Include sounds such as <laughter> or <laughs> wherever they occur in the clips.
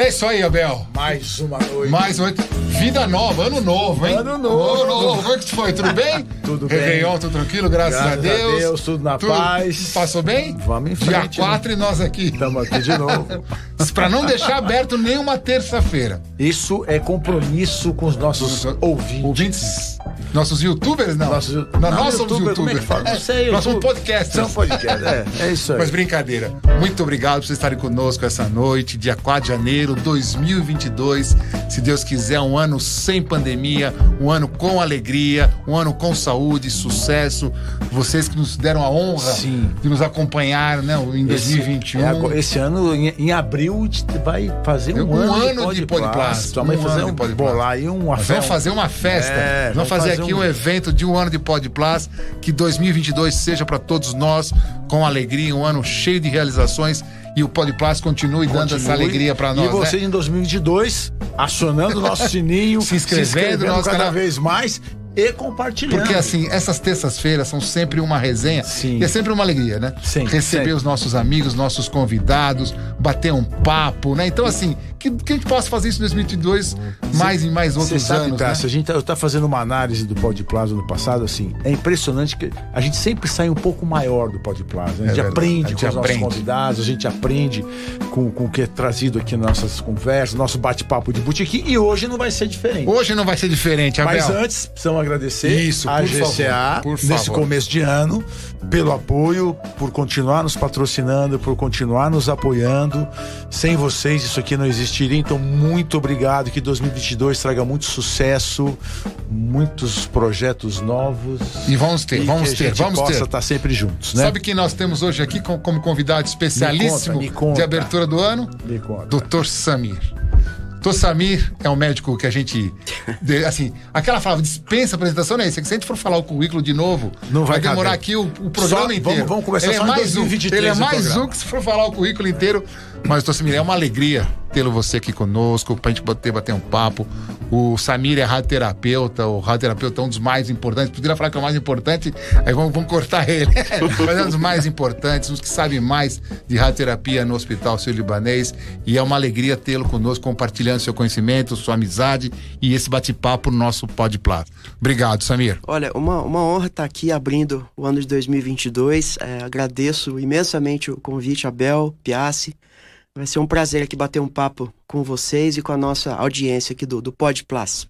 É isso aí, Abel. Mais uma noite. Mais uma Vida nova, ano novo, hein? Ano novo. Ano novo. Como é que foi? Tudo bem? <laughs> Tudo bem. Réveillon, tudo tranquilo, graças, Graças a Deus. a Deus, tudo na paz. Passou bem? Vamos em Dia frente, 4 e nós aqui. Estamos aqui de novo. <laughs> Pra não deixar aberto nenhuma terça-feira. Isso é compromisso com os nossos ouvintes. Ouvintes, nossos youtubers, não. Nossos, não, não, nós somos youtuber, como é youtubers. que sei, nós somos podcasters. São podcast, é, é isso aí. Mas brincadeira. Muito obrigado por vocês estarem conosco essa noite, dia 4 de janeiro de 2022. Se Deus quiser, um ano sem pandemia, um ano com alegria, um ano com saúde, sucesso. Vocês que nos deram a honra Sim. de nos acompanhar né, em 2021. Esse, é esse ano, em, em abril, a gente vai fazer um, Um ano, ano de Podplast. Então vai Um fazer ano um bolar aí um Nós vamos fazer uma festa. É, Nós vamos fazer, aqui um... evento de um ano de Podplus. Que 2022 seja para todos nós com alegria, um ano cheio de realizações e o Podplus continue, dando essa alegria para nós. E você né? em 2022, acionando o nosso <laughs> sininho, Se inscrevendo no nosso cada canal. vez mais e compartilhando. Porque assim, essas terças-feiras são sempre uma resenha Sim. e é sempre uma alegria, né? Sim, Receber sempre. os nossos amigos, nossos convidados, bater um papo, né? Então, assim, que, que a gente possa fazer isso em 2022 mais e mais outros sabe, anos. Tassi, né? a gente tá, eu tá fazendo uma análise do Pod Plaza no passado, assim, é impressionante que a gente sempre sai um pouco maior do Pod Plaza. A gente É aprende a gente com os nossos aprende. convidados, a gente aprende com, com o que é trazido aqui nas nossas conversas, nosso bate-papo de boutique, e hoje não vai ser diferente. Hoje não vai ser diferente, Abel. Mas antes, precisamos agradecer Isso, a GCA favor, nesse começo de ano pelo apoio, por continuar nos patrocinando, por continuar nos apoiando. Sem vocês isso aqui não existiria. Então muito obrigado que 2022 traga muito sucesso, muitos projetos novos. E vamos ter, e vamos ter, vamos ter. estar sempre juntos, né? Sabe quem nós temos hoje aqui com- como convidado especialíssimo Me conta, me conta. de abertura do ano? Me conta. Doutor Samir. Doutor Samir é um médico que a gente. assim, aquela fala, dispensa apresentação, é. É que se a gente for falar o currículo de novo, Não vai demorar caber. aqui o, o programa Só- inteiro. vamos- vamos começar ele é só em mais 2023 um, Ele é mais um que se for falar o currículo inteiro. Mas, doutor Samir, é uma alegria tê-lo você aqui conosco, pra gente bater, bater um papo. O Samir é radioterapeuta, o radioterapeuta é um dos mais importantes. Poderia falar que é o mais importante, aí vamos, vamos cortar ele. <laughs> Mas é um dos mais importantes, uns que sabem mais de radioterapia no Hospital Sírio-Libanês. E é uma alegria tê-lo conosco, compartilhando seu conhecimento, sua amizade e esse bate-papo no nosso Podplat. Obrigado, Samir. Olha, uma, uma honra estar aqui abrindo o ano de 2022. É, agradeço imensamente o convite, Abel, Piassi. Vai ser um prazer aqui bater um papo com vocês e com a nossa audiência aqui do, do Pod Plus.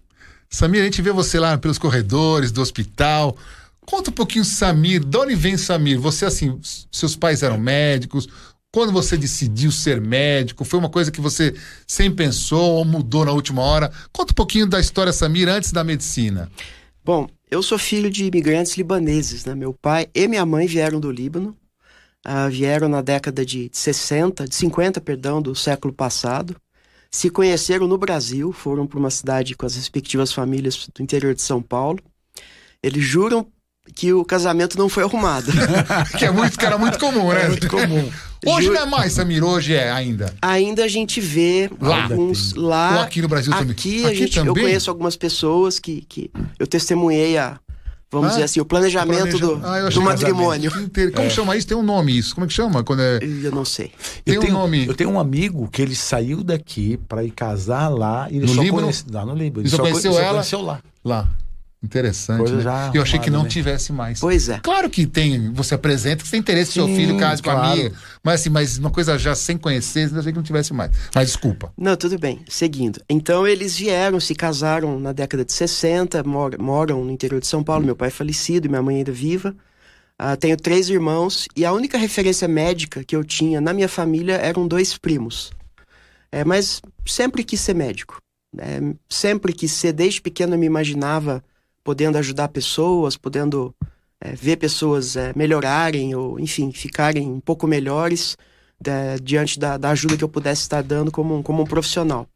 Samir, a gente vê você lá pelos corredores do hospital. Conta um pouquinho, Samir, de onde vem Samir? Você, assim, seus pais eram médicos. Quando você decidiu ser médico, foi uma coisa que você sempre pensou ou mudou na última hora? Conta um pouquinho da história, Samir, antes da medicina. Bom, eu sou filho de imigrantes libaneses, né? Meu pai e minha mãe vieram do Líbano. Ah, vieram na década de 60, de 50, perdão, do século passado. Se conheceram no Brasil, foram para uma cidade com as respectivas famílias do interior de São Paulo. Eles juram que o casamento não foi arrumado. <laughs> Que é muito, que era muito comum, né? É muito comum. Hoje Ju- não é mais, Samir, hoje é ainda. Ainda a gente vê Lá. alguns lá. Ou aqui no Brasil também? Aqui, a Aqui gente, eu também? conheço algumas pessoas que, que eu testemunhei a, vamos Ah, dizer assim, o planejamento Planeja- do, Ah, do matrimônio. Inter- Como chama isso? Tem um nome isso. Como é que chama? Quando é... Eu não sei. Tem eu um tenho, nome. Eu tenho um amigo que ele saiu daqui para ir casar lá e ele No só Líbano? conhece, não, no Líbano. E só conhe- conheceu só ela? conheceu lá. Lá. Interessante. Né? já Eu achei que não né? tivesse mais. Pois é. Claro que tem, você apresenta que você tem interesse que seu Sim, filho case com a claro. amiga. Mas assim, mas uma coisa já sem conhecer, eu achei que não tivesse mais. Mas desculpa. Não, tudo bem. Seguindo. Então eles vieram, se casaram na década de 60, mor- moram no interior de São Paulo. Meu pai é falecido, minha mãe ainda viva. Ah, tenho três irmãos e a única referência médica que eu tinha na minha família eram dois primos. É, mas sempre quis ser médico. É, sempre quis ser, desde pequeno eu me imaginava podendo ajudar pessoas, podendo é, ver pessoas é, melhorarem ou, enfim, ficarem um pouco melhores da- diante da, da ajuda que eu pudesse estar dando como, um- como um profissional.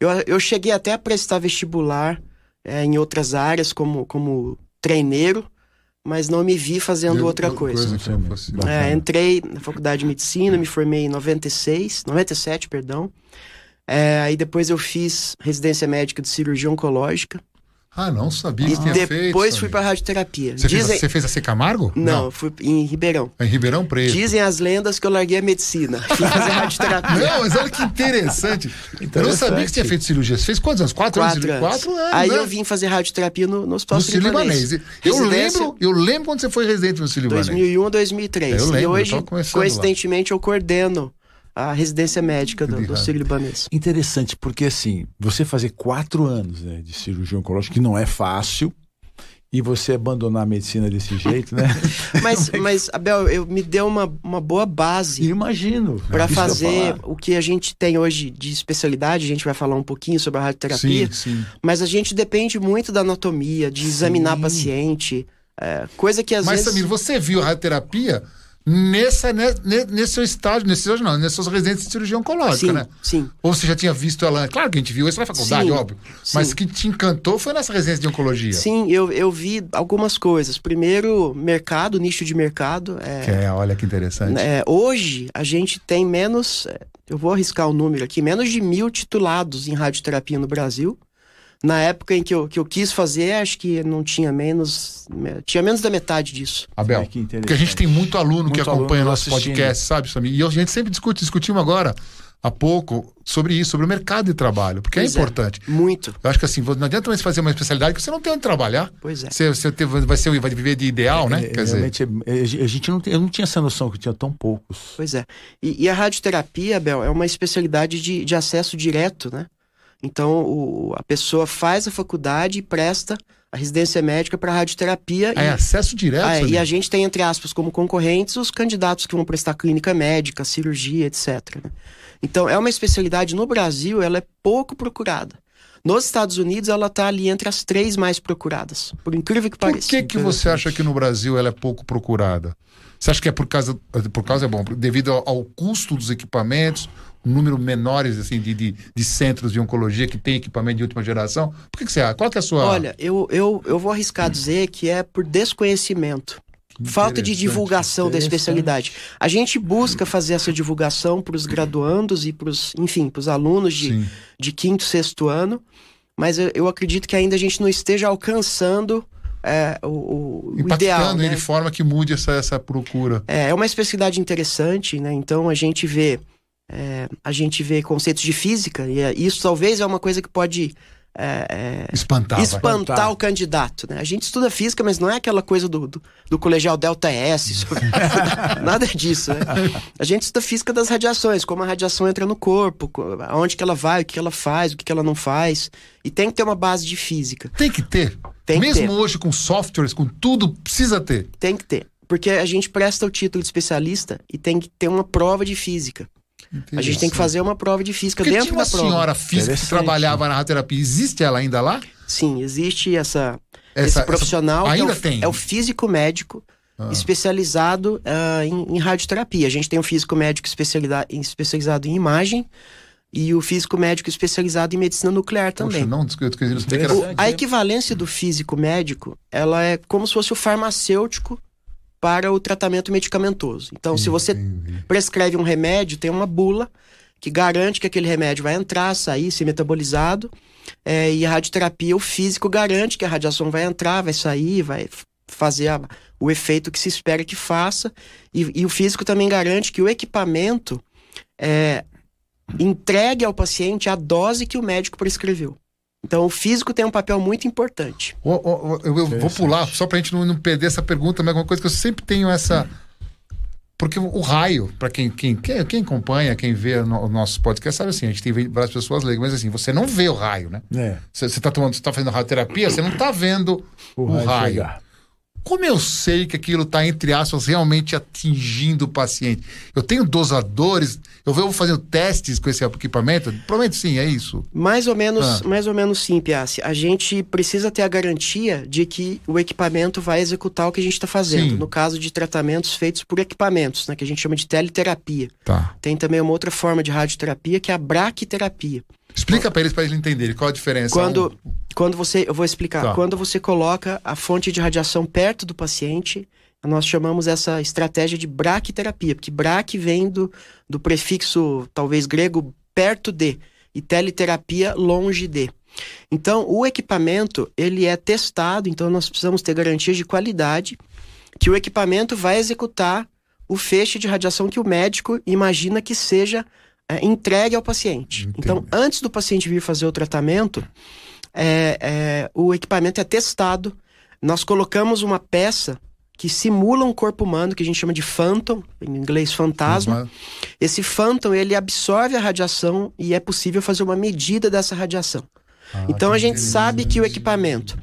Eu, eu cheguei até a prestar vestibular é, em outras áreas, como, como treineiro, mas não me vi fazendo outra coisa. fosse- É, entrei na faculdade de medicina, me formei em 96, 97, perdão. É, aí depois eu fiz residência médica de cirurgia oncológica. Ah, não sabia que tinha feito. depois fui pra radioterapia. Você, Dizem... fez, você fez a C Camargo? Não, fui em Ribeirão. Em Ribeirão Preto. Dizem as lendas que eu larguei a medicina. Fui fazer <laughs> radioterapia. Não, mas olha que interessante. Eu não sabia que você tinha feito cirurgia. Você fez quantos anos? Quatro, Quatro anos? Quatro anos. Aí né? eu vim fazer radioterapia no, no Hospital No Libanês. Eu Residência lembro, eu lembro quando você foi residente no Círio Libanês. 2001 a 2003. Eu lembro, e hoje, coincidentemente, eu coordeno a residência médica do, do Sírio Libanês. Interessante, porque assim, você fazer quatro anos né, de cirurgia oncológica, que não é fácil, e você abandonar a medicina desse jeito, né? <laughs> Mas, mas Abel, eu, me deu uma, uma boa base Imagino. para ia fazer o que a gente tem hoje de especialidade. A gente vai falar um pouquinho sobre a radioterapia. Sim, sim. Mas a gente depende muito da anatomia, de examinar Sim. paciente. é, coisa que às Mas, vezes. Samir, você viu a radioterapia nessa, ne- ne- nesse seu estágio, nesse estágio não, nessas suas residências de cirurgia oncológica, sim, né? sim. Ou você já tinha visto ela? Claro que a gente viu isso na faculdade, Sim, óbvio. Mas sim. que te encantou foi nessa residência de oncologia. Sim, eu, eu vi algumas coisas. Primeiro, mercado, nicho de mercado. É, Que é, olha que interessante. é, hoje, a gente tem menos. é, Eu vou arriscar o número aqui: menos de mil titulados em radioterapia no Brasil. Na época em que eu, que eu quis fazer, acho que não tinha menos. me- Tinha menos da metade disso. Abel, que porque a gente tem muito aluno que Muito acompanha aluno nosso assistindo. podcast, sabe, Samir? E a gente sempre discute, discutimos agora há pouco sobre isso, sobre o mercado de trabalho, porque Pois é é. importante. Muito. Eu acho que assim, não adianta mais fazer uma especialidade que você não tem onde trabalhar. Pois é. Você, você teve- vai, ser, vai viver de ideal, né? É, Quer dizer, realmente, é, a gente não eu não tinha essa noção que tinha tão poucos. Pois é. E, e a radioterapia, Bel, é uma especialidade de, de acesso direto, né? Então, o- a pessoa faz a faculdade e presta a residência médica para radioterapia. é e, acesso direto. É, e a gente tem, entre aspas, como concorrentes os candidatos que vão prestar clínica médica, cirurgia, etc. né? Então, é uma especialidade no Brasil, ela é pouco procurada. Nos Estados Unidos, ela está ali entre as três mais procuradas. Por incrível que Por pareça. que, que você acha que no Brasil ela é pouco procurada? Você acha que é por causa, por causa é bom, devido ao, ao custo dos equipamentos, um número menores assim, de, de, de centros de oncologia que tem equipamento de última geração? Por que, que você acha? Qual que é a sua. Olha, eu, eu, eu vou arriscar dizer que é por desconhecimento. Falta de divulgação da especialidade. A gente busca fazer essa divulgação para os graduandos e para os, enfim, para os alunos de, Sim. de quinto, sexto ano, mas eu, eu acredito que ainda a gente não esteja alcançando é, o, o- ideal. ele Né? de forma que mude essa, essa procura. É, é uma especialidade interessante, né? Então a gente vê é, a gente vê conceitos de física e é- isso talvez é uma coisa que pode é, é, Espantar. espantar o candidato, né? A gente estuda física, mas não é aquela coisa do, do, do colegial Delta S, <laughs> <laughs> nada disso, né? A gente estuda física das radiações, como a radiação entra no corpo, co- aonde que ela vai, o que ela faz, o que ela não faz, e tem que ter uma base de física, Tem que ter. Tem que Mesmo ter. hoje com softwares, com tudo, precisa ter. tem que ter. Porque a gente presta o título de especialista e tem que ter uma prova de física. A gente tem que fazer uma prova de física Porque dentro tinha uma da prova. senhora física que trabalhava na radioterapia. Existe ela ainda lá? Sim, existe essa, Essa- esse essa- profissional que ainda é o, tem? é o físico médico especializado ah, em, em radioterapia. A gente tem o físico médico especializado em imagem e o físico médico especializado em medicina nuclear também. Poxa, não, desculpa, a equivalência do físico médico, ela é como se fosse o farmacêutico para o tratamento medicamentoso. Então, se você prescreve um remédio, tem uma bula que garante que aquele remédio vai entrar, sair, ser metabolizado. É, e a radioterapia, o físico garante que a radiação vai entrar, vai sair, vai fazer a- o efeito que se espera que faça. E, e o físico também garante que o equipamento é, entregue ao paciente a dose que o médico prescreveu. Então, o físico tem um papel muito importante. Ô, ô, ô, eu, eu vou pular, só pra gente não, não perder essa pergunta, mas é uma coisa que eu sempre tenho essa. Porque o, o raio, pra quem, quem, quem, quem acompanha, quem vê o no- o nosso podcast, sabe assim, a gente tem várias pessoas leigas, mas assim, você não vê o raio, né? É, Você você tá, tomando, você tá fazendo radioterapia, você não tá vendo o, raio. chegar. Como eu sei que aquilo está, entre aspas, realmente atingindo o paciente? Eu tenho dosadores, eu vou fazendo testes com esse equipamento? Provavelmente sim, é isso. Mais ou menos, Ah. mais ou menos sim, Piassi. A gente precisa ter a garantia de que o equipamento vai executar o que a gente está fazendo. Sim. No caso de tratamentos feitos por equipamentos, né, que a gente chama de teleterapia. Tá. Tem também uma outra forma de radioterapia que é a braquiterapia. Explica para eles, para eles entenderem qual a diferença. Quando, quando você, eu vou explicar, Tá. quando você coloca a fonte de radiação perto do paciente, nós chamamos essa estratégia de braquiterapia, porque braque vem do, do prefixo, talvez grego, perto de, e teleterapia longe de. Então, o equipamento, ele é testado, então nós precisamos ter garantias de qualidade que o equipamento vai executar o feixe de radiação que o médico imagina que seja é, entregue ao paciente. Entendi. Então, antes do paciente vir fazer o tratamento, é, é, o equipamento é testado. Nós colocamos uma peça que simula um corpo humano, que a gente chama de phantom, em inglês fantasma. Esse phantom, ele absorve a radiação e é possível fazer uma medida dessa radiação. Ah, então a gente sabe que o equipamento,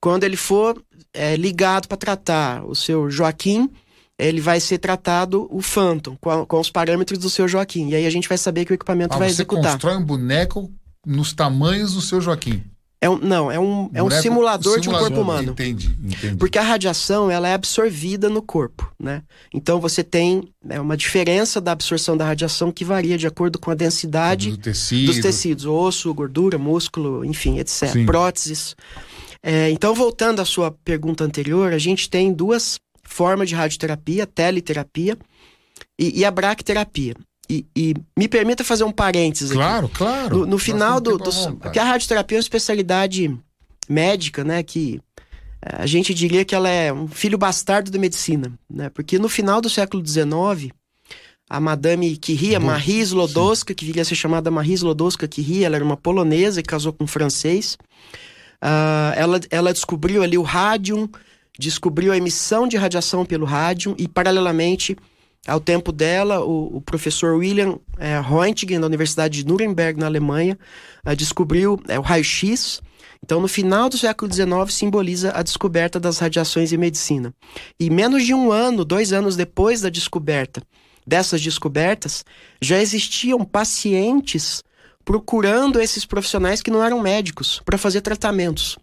quando ele for é, ligado para tratar o seu Joaquim, ele vai ser tratado o Phantom, com, a- com os parâmetros do seu Joaquim. E aí a gente vai saber que o equipamento Ah, vai você executar. constrói um boneco nos tamanhos do seu Joaquim. É um, não, é um, é um Boneco- simulador, de um simulador, corpo humano. Entendi, entendi. Porque a radiação ela é absorvida no corpo, né? Então você tem né, uma diferença da absorção da radiação que varia de acordo com a densidade do tecido. dos tecidos, osso, gordura, músculo, enfim, etc. Sim. Próteses. É, então, voltando à sua pergunta anterior, a gente tem duas formas de radioterapia, teleterapia e, e a braquiterapia. E, e me permita fazer um parênteses aqui. Claro, claro. No, no final do. vontade. porque a radioterapia é uma especialidade médica, né? Que eh, a gente diria que ela é um filho bastardo da medicina, né? Porque no final do século XIX, a Madame Curie, a Bo- Marie Slodowska, que viria a ser chamada Marie Slodowska Curie, ela era uma polonesa e casou com um francês. Ah, ela, ela descobriu ali o rádium, descobriu a emissão de radiação pelo rádium e, paralelamente ao tempo dela, o, o professor William Röntgen, da Universidade de Nuremberg, na Alemanha, ah, descobriu eh, o raio-x. Então, no final do século XIX, simboliza a descoberta das radiações em medicina. E menos de um ano, dois anos depois da descoberta dessas descobertas, já existiam pacientes procurando esses profissionais que não eram médicos para fazer tratamentos.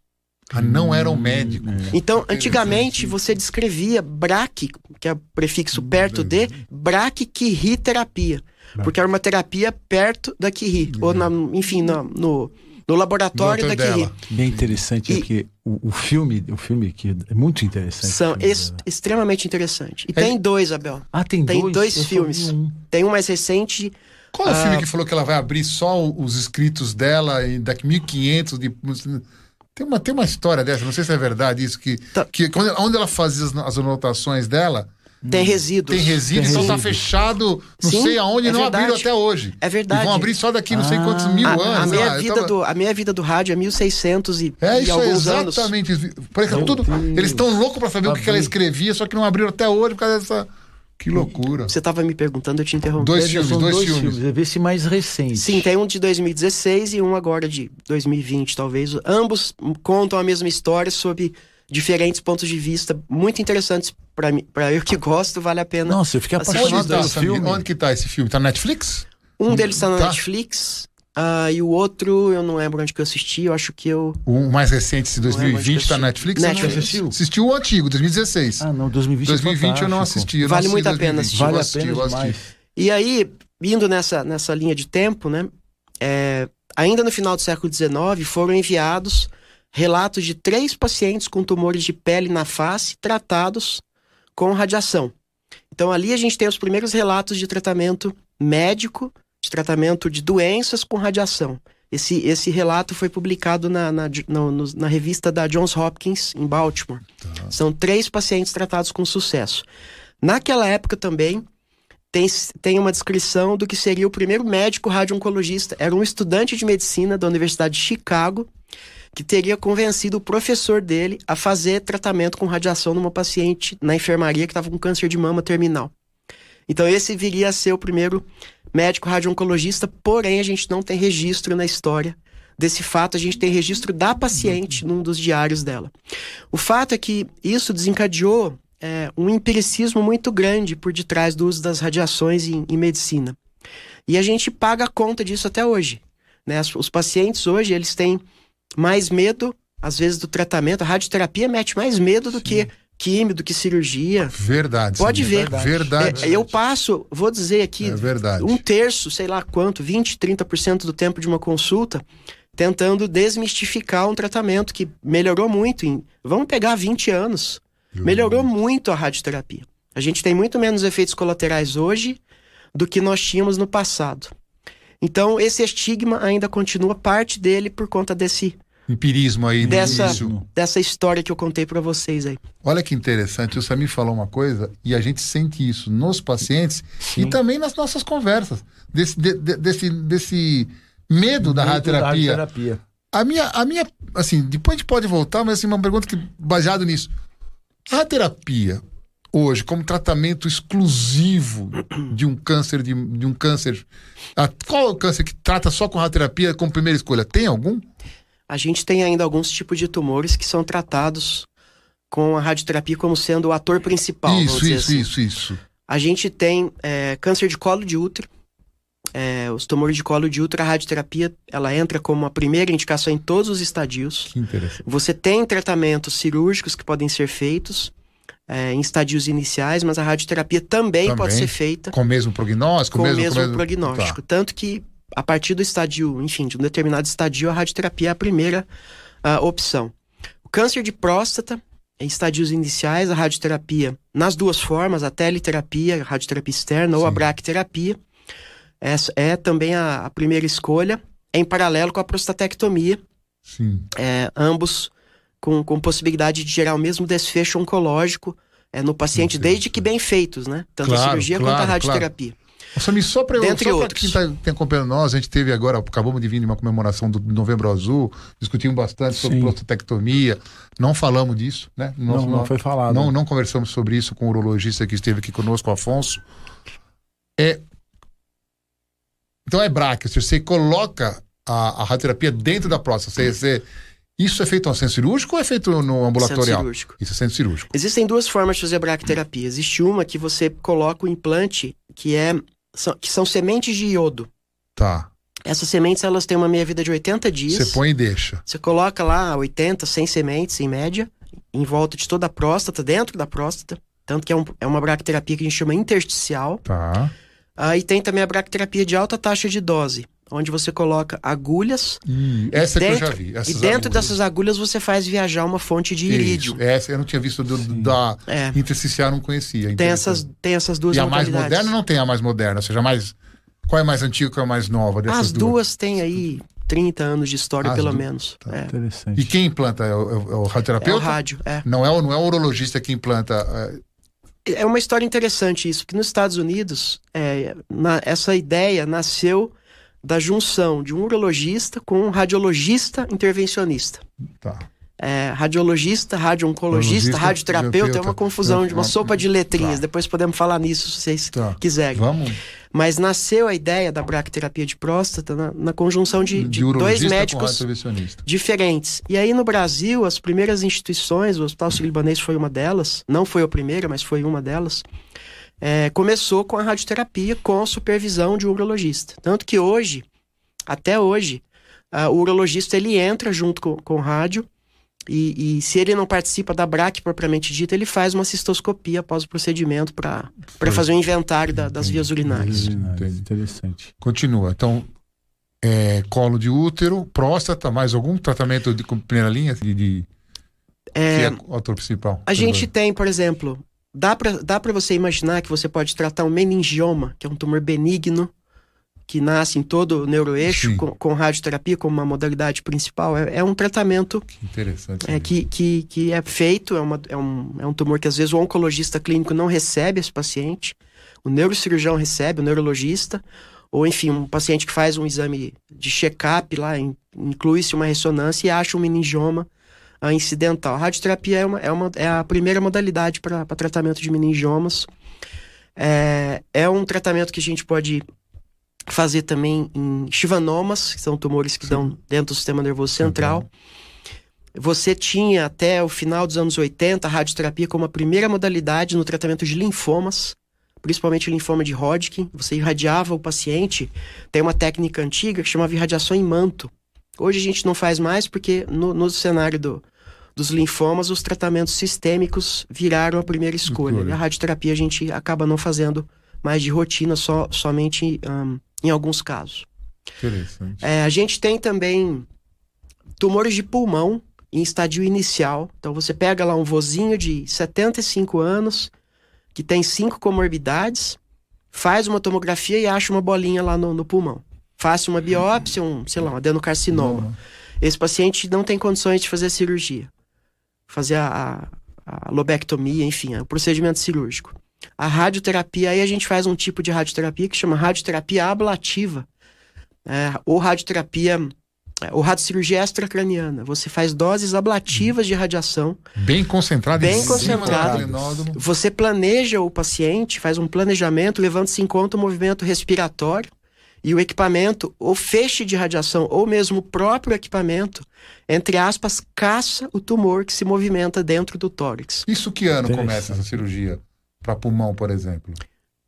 Ah, não eram médicos. Então, Interessante. antigamente, você descrevia braque, que é o prefixo perto de, braquiquiriterapia. Porque era uma terapia perto da Curie. Ou, na, enfim, na- no, no laboratório Doutor da dela. Bem interessante, E- é que o, o filme, o filme que é muito interessante. São ex- extremamente interessantes. E É- tem dois, Abel. Ah, tem, tem dois, dois filmes. um. Tem um mais recente. Qual é o Ah. filme que falou que ela vai abrir só os escritos dela e daqui 1500 de. Tem uma, tem uma história dessa, não sei se é verdade isso, que, Tá. que quando, onde ela fazia as, as anotações dela, Tem resíduos. tem resíduo, Tem então tá resíduo. fechado, não Sim, sei aonde, é não verdade. abriram até hoje. É verdade. E vão abrir só daqui não sei Ah. quantos mil A, anos. a sei meia lá, eu vida tava- do, a meia vida do rádio é 1600 e, É e isso, é alguns anos. exatamente. Parece que Meu tudo. Deus. Eles estão loucos pra saber o que, que ela Abrir. escrevia, só que não abriram até hoje por causa dessa. Que loucura. Você estava me perguntando, eu te interrompi. Dois filmes, são dois filmes. É ver esse mais recente. Sim, tem um de 2016 e um agora de 2020, talvez. Ambos contam a mesma história sob diferentes pontos de vista, muito interessantes para mim, para eu que gosto, vale a pena. Nossa, eu fiquei Assistir apaixonado Onde tá, pelo filme. Onde que tá esse filme? Tá na Netflix? Um deles está na Tá. Netflix, ah, e o outro eu não lembro onde que eu assisti, eu acho que eu O mais recente, esse Não é, 2020, mas tá na assisti. Netflix? Você Netflix. assistiu? Assistiu o antigo, 2016. Ah, não, 2020 é 2020 eu não assisti. eu não Vale assisti muito a pena 2020. assistir. Vale Eu a assisti, pena assisti. demais. E aí, indo nessa, nessa linha de tempo, né? é, ainda no final do século XIX, foram enviados relatos de três pacientes com tumores de pele na face tratados com radiação. Então, ali a gente tem os primeiros relatos de tratamento médico, de tratamento de doenças com radiação. Esse, esse relato foi publicado na, na, no- na revista da Johns Hopkins, em Baltimore. São três pacientes tratados com sucesso. Naquela época também, tem, tem uma descrição do que seria o primeiro médico radio-oncologista. Era um estudante de medicina da Universidade de Chicago que teria convencido o professor dele a fazer tratamento com radiação numa paciente na enfermaria que estava com câncer de mama terminal. Então esse viria a ser o primeiro médico radio-oncologista, porém a gente não tem registro na história desse fato, a gente tem registro da paciente num dos diários dela. O fato é que isso desencadeou é, um empiricismo muito grande por detrás do uso das radiações em, em medicina. E a gente paga a conta disso até hoje. Né? Os pacientes hoje, eles têm mais medo, às vezes, do tratamento. A radioterapia mete mais medo do que químio, do que cirurgia. Verdade. Pode Samir. ver. Verdade. É, eu passo, vou dizer aqui, É verdade. um terço, sei lá quanto, 20, 30% do tempo de uma consulta, tentando desmistificar um tratamento que melhorou muito em. Vamos pegar 20 anos. Melhorou muito a radioterapia. A gente tem muito menos efeitos colaterais hoje do que nós tínhamos no passado. Então, esse estigma ainda continua parte dele por conta desse empirismo aí no dessa, início. dessa história que eu contei para vocês aí. Olha que interessante, o Samir falou uma coisa e a gente sente isso nos pacientes e também nas nossas conversas, desse, de- de- desse, desse medo da radioterapia. radioterapia. A minha, a minha, assim, depois a gente pode voltar, mas assim, uma pergunta que, baseado nisso. A terapia, hoje, como tratamento exclusivo de um câncer, de, de um câncer. a- qual é o câncer que trata só com radioterapia como primeira escolha? Tem algum? A gente tem ainda alguns tipos de tumores que são tratados com a radioterapia como sendo o ator principal. isso, isso, assim. isso, isso. A gente tem é, câncer de colo de útero. É, os tumores de colo de útero, a radioterapia, ela entra como a primeira indicação em todos os estadios. Que interessante. Você tem tratamentos cirúrgicos que podem ser feitos é, em estadios iniciais, mas a radioterapia também, pode Também. ser feita Com o mesmo prognóstico? com o mesmo, mesmo- prognóstico. Tá. Tanto que, a partir do estadio, enfim, de um determinado estadio, a radioterapia é a primeira ah, opção. O câncer de próstata, em estadios iniciais, a radioterapia, nas duas formas, a teleterapia, a radioterapia externa ou a Sim. braquiterapia, essa é também a, a primeira escolha, em paralelo com a prostatectomia, Sim. é, ambos com, com possibilidade de gerar o mesmo desfecho oncológico é, no paciente, desde que bem feitos, né? Tanto Claro, a cirurgia quanto a claro, radioterapia. Ô, Samir, só para Dentre só outros. quem está tá acompanhando nós, a gente teve agora, acabamos de vir de uma comemoração do Novembro Azul, discutimos bastante sobre Sim. prostatectomia, não falamos disso, né? Não, não foi falado. Não, não conversamos sobre isso com o urologista que esteve aqui conosco, o Afonso. É... Então é braque, você coloca a, a radioterapia dentro da próstata. Você, você- Isso é feito no centro cirúrgico ou é feito no Centro ambulatorial? cirúrgico. Isso é centro cirúrgico. Existem duas formas de fazer braquiterapia. Existe uma que você coloca o implante, que é são, que são sementes de iodo. Tá. Essas sementes elas têm uma meia-vida de 80 dias. Você põe e deixa. Você coloca lá 80, 100 sementes em média, em volta de toda a próstata, dentro da próstata. Tanto que é, um- é uma braquiterapia que a gente chama intersticial. Tá. Aí tem também a braquiterapia de alta taxa de dose, onde você coloca agulhas. E essa que eu dentro- já vi. e dentro agulhas. dessas agulhas você faz viajar uma fonte de irídio. Isso, essa eu não tinha visto do, da É. intersticial, não conhecia. Tem essas, tem essas duas E a mais moderna não tem a mais moderna, ou seja, mais. Qual é a mais antiga e qual é a mais nova dessas As duas têm aí 30 anos de história, As pelo du- menos. É. Interessante. E quem implanta? É o, é o- é o É o radioterapeuta? rádio, é. Não é o, não é o urologista que implanta. é, É uma história interessante isso, porque nos Estados Unidos, é, na- essa ideia nasceu da junção de um urologista com um radiologista intervencionista. tá. É, radiologista, radio-oncologista, radioterapeuta, é uma confusão de uma Ah, sopa de letrinhas. tá. Depois podemos falar nisso se vocês Tá. quiserem. Vamos. Mas nasceu a ideia da braquiterapia de próstata na, na conjunção de, De, de dois médicos diferentes. E aí no Brasil, as primeiras instituições, o Hospital Sírio-Libanês foi uma delas, não foi a primeira, mas foi uma delas, é, começou com a radioterapia com a supervisão de um urologista. Tanto que hoje, até hoje, ah, o urologista ele entra junto com, com o rádio e, e se ele não participa da BRAC propriamente dita, ele faz uma cistoscopia após o procedimento para fazer um inventário da- das vias urinárias. Entendi. Interessante. Continua. Então, é, colo de útero, próstata, mais algum tratamento de com primeira linha? De, de- que é o ator principal? A gente tem, por exemplo, dá pra, dá pra você imaginar que você pode tratar um meningioma, que é um tumor benigno, que nasce em todo o neuroeixo, com, com radioterapia como uma modalidade principal. É, é um tratamento Que interessante. é, que, que, que é feito, é, uma, é, um, é um tumor que às vezes o oncologista clínico não recebe esse paciente, o neurocirurgião recebe, o neurologista, ou enfim, um paciente que faz um exame de check-up lá, in- inclui-se uma ressonância e acha um meningioma ah, incidental. A radioterapia é, uma, é, uma, é a primeira modalidade para tratamento de meningiomas. É, é um tratamento que a gente pode fazer também em chivanomas, que são tumores que dão dentro do sistema nervoso central. Você tinha até o final dos anos 80 a radioterapia como a primeira modalidade no tratamento de linfomas, principalmente linfoma de Hodgkin. Você irradiava o paciente. Tem uma técnica antiga que chamava irradiação em manto. Hoje a gente não faz mais porque no, no cenário do, dos linfomas os tratamentos sistêmicos viraram a primeira escolha. Escolha. E a radioterapia a gente acaba não fazendo mais de rotina, só, somente ahn, em alguns casos. Interessante. É, a gente tem também tumores de pulmão em estadio inicial. Então você pega lá um vozinho de 75 anos que tem cinco comorbidades, faz uma tomografia e acha uma bolinha lá no, no pulmão. Faça uma biópsia, um, sei lá, um adenocarcinoma. Esse paciente não tem condições de fazer a cirurgia, fazer a, a, a lobectomia, enfim, é o procedimento cirúrgico. A radioterapia, aí a gente faz um tipo de radioterapia que chama radioterapia ablativa, é, ou radioterapia, é, ou radiocirurgia extracraniana. Você faz doses ablativas de radiação. Bem concentrada Bem concentrada. Você planeja o paciente, faz um planejamento, levando-se em conta o movimento respiratório e o equipamento, o feixe de radiação, ou mesmo o próprio equipamento, entre aspas, caça o tumor que se movimenta dentro do tórax. Isso que ano começa essa cirurgia? Para pulmão, por exemplo?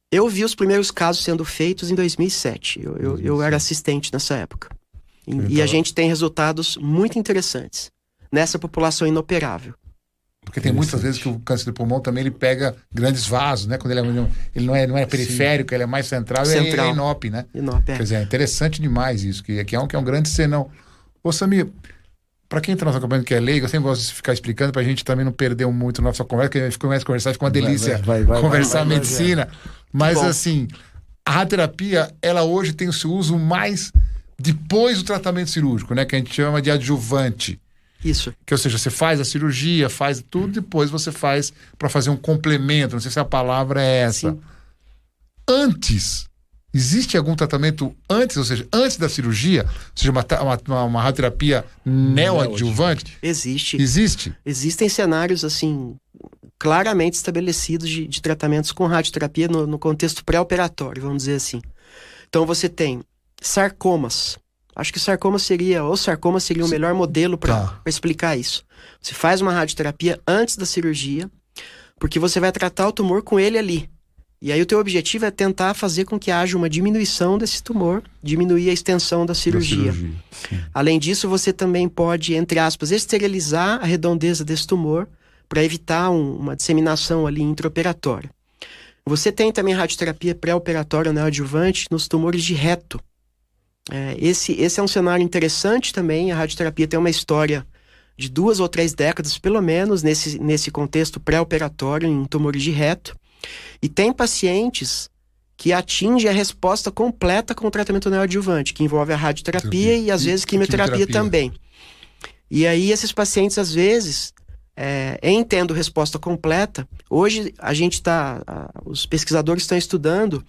Eu vi os primeiros casos sendo feitos em 2007. Eu, eu, eu era assistente nessa época. E, então... e, a gente tem resultados muito interessantes nessa população inoperável. Porque tem muitas vezes que o câncer de pulmão também ele pega grandes vasos, né? Quando ele, é, ele não, é, não é periférico, Sim. ele é mais central, central. ele é inop, né? Inop, é. Quer dizer, é interessante demais isso, que, que, é, um, que é um grande senão. Ô, Samir, para quem está nosso acompanhando que é leigo, eu sempre gosto de ficar explicando para a gente também não perder muito a nossa conversa, porque a gente começa a conversar, fica uma delícia vai, vai, vai, conversar medicina. Mas assim, a radioterapia, ela hoje tem o seu uso mais depois do tratamento cirúrgico, né? Que a gente chama de adjuvante. Isso. Que, ou seja, você faz a cirurgia, faz tudo, depois você faz para fazer um complemento. Não sei se a palavra é essa. Sim. Antes, existe algum tratamento antes, ou seja, antes da cirurgia? Ou seja, uma, uma, uma radioterapia neoadjuvante? Existe. Existe? Existem cenários, assim, claramente estabelecidos de, de tratamentos com radioterapia no, no contexto pré-operatório, vamos dizer assim. Então, você tem sarcomas, Acho que sarcoma seria, ou sarcoma seria o melhor modelo para tá. explicar isso. Você faz uma radioterapia antes da cirurgia, porque você vai tratar o tumor com ele ali. E aí o teu objetivo é tentar fazer com que haja uma diminuição desse tumor, diminuir a extensão da cirurgia. Da cirurgia Além disso, você também pode, entre aspas, esterilizar a redondeza desse tumor para evitar um, uma disseminação ali intraoperatória. Você tem também radioterapia pré-operatória neoadjuvante nos tumores de reto. É, esse, esse é um cenário interessante também. A radioterapia tem uma história de duas ou três décadas, pelo menos, nesse, nesse contexto pré-operatório, em tumores de reto. E tem pacientes que atingem a resposta completa com o tratamento neoadjuvante, que envolve a radioterapia e, às vezes, quimioterapia, quimioterapia também. E aí, esses pacientes, às vezes, é, em tendo resposta completa, hoje a gente está, os pesquisadores estão estudando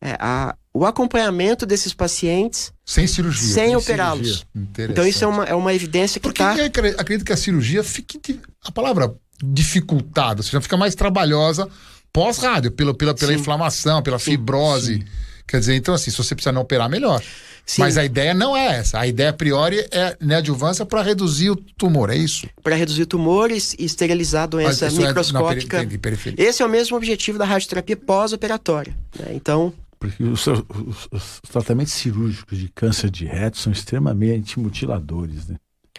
é, a, o acompanhamento desses pacientes sem cirurgia, sem operá-los. Então isso é uma, é uma evidência que está. Porque tá... acredito que a cirurgia fique a palavra dificultada, ou seja, fica mais trabalhosa pós-rádio, pela, pela, pela inflamação, pela sim, fibrose. Sim. Quer dizer, então assim, se você precisar não operar, melhor. Sim. Mas a ideia não é essa. A ideia a priori é neoadjuvância para reduzir o tumor, é isso? Para reduzir tumores e esterilizar a doença microscópica. É Esse é o mesmo objetivo da radioterapia pós-operatória. Né? Então. Porque os, os, os, tratamentos cirúrgicos de câncer de reto são extremamente mutiladores, né?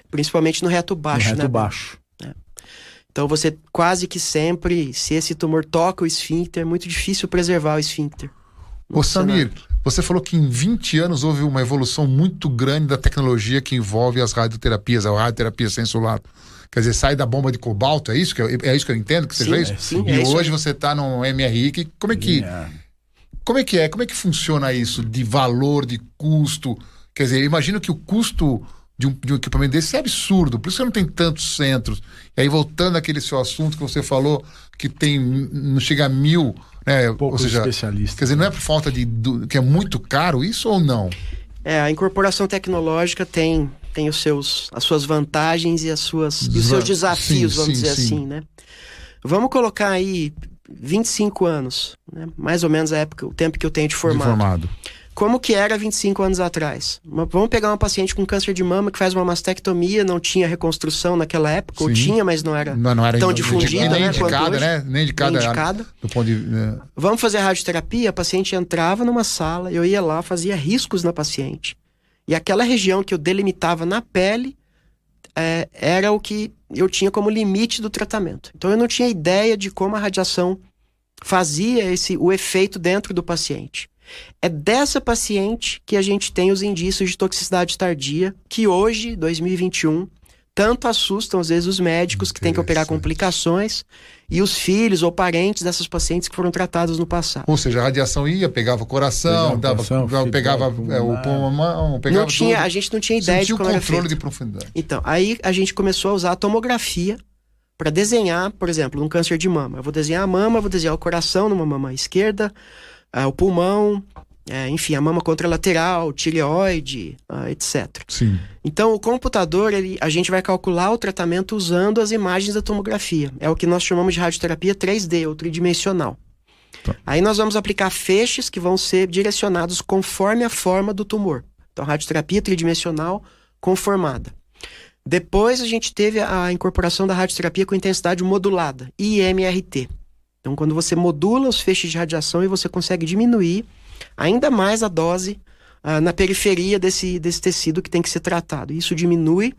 Principalmente no reto baixo, no reto né? baixo. É. Então você quase que sempre, se esse tumor toca o esfíncter, é muito difícil preservar o esfíncter. Ô Samir, você falou que em 20 anos houve uma evolução muito grande da tecnologia que envolve as radioterapias, a radioterapia sem solar. Quer dizer, sai da bomba de cobalto, é isso que eu, é isso que eu entendo que seja sim, isso? É, sim, e é hoje você está no MRI, que, como é que como é que é? Como é que funciona isso de valor, de custo? Quer dizer, imagino que o custo de um, de um, equipamento desse é absurdo, por isso que não tem tantos centros. E aí, voltando àquele seu assunto que você falou, que tem não chega a mil né? Poucos ou seja, especialistas. Quer dizer, não é por falta de. Do, que é muito caro isso ou não? É, a incorporação tecnológica tem, tem os seus, as suas vantagens e, as suas, e os seus desafios, sim, vamos sim, dizer sim. assim, né? Vamos colocar aí 25 anos, né? mais ou menos a época, o tempo que eu tenho de formado. De formado como que era 25 anos atrás. Uma, vamos pegar uma paciente com câncer de mama que faz uma mastectomia, não tinha reconstrução naquela época, Sim. ou tinha, mas não era, não, não era tão difundida, nem né? Indicada, né? Nem indicada. Nem indicada. Do ponto de, né? Vamos fazer radioterapia, a paciente entrava numa sala, eu ia lá, fazia riscos na paciente. E aquela região que eu delimitava na pele é, era o que eu tinha como limite do tratamento. Então eu não tinha ideia de como a radiação fazia esse o efeito dentro do paciente. É dessa paciente que a gente tem os indícios de toxicidade tardia, que hoje, 2021, tanto assustam, às vezes, os médicos que têm que operar complicações e os filhos ou parentes dessas pacientes que foram tratados no passado. Ou seja, a radiação ia, pegava o coração, pegava, dava, coração, pegava é, o pulmão, pegava não tinha, tudo. A gente não tinha ideia de como tinha o controle de profundidade. Então, aí a gente começou a usar a tomografia para desenhar, por exemplo, um câncer de mama. Eu vou desenhar a mama, vou desenhar o coração numa mama esquerda, o pulmão, é, enfim, a mama contralateral, tireoide, uh, etc. Sim. Então, o computador, ele, a gente vai calcular o tratamento usando as imagens da tomografia. É o que nós chamamos de radioterapia 3D, ou tridimensional. Tá. Aí nós vamos aplicar feixes que vão ser direcionados conforme a forma do tumor. Então, radioterapia tridimensional conformada. Depois a gente teve a incorporação da radioterapia com intensidade modulada, IMRT. Então, quando você modula os feixes de radiação e você consegue diminuir ainda mais a dose uh, na periferia desse, desse tecido que tem que ser tratado. Isso diminui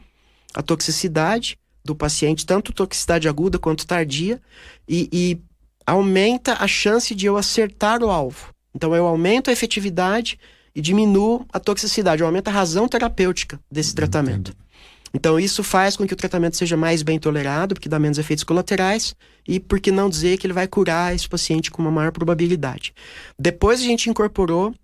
a toxicidade do paciente, tanto toxicidade aguda quanto tardia, e, e aumenta a chance de eu acertar o alvo. Então eu aumento a efetividade e diminuo a toxicidade, eu aumento a razão terapêutica desse tratamento. Entendo. Então isso faz com que o tratamento seja mais bem tolerado, porque dá menos efeitos colaterais, e por que não dizer que ele vai curar esse paciente com uma maior probabilidade. Depois a gente incorporou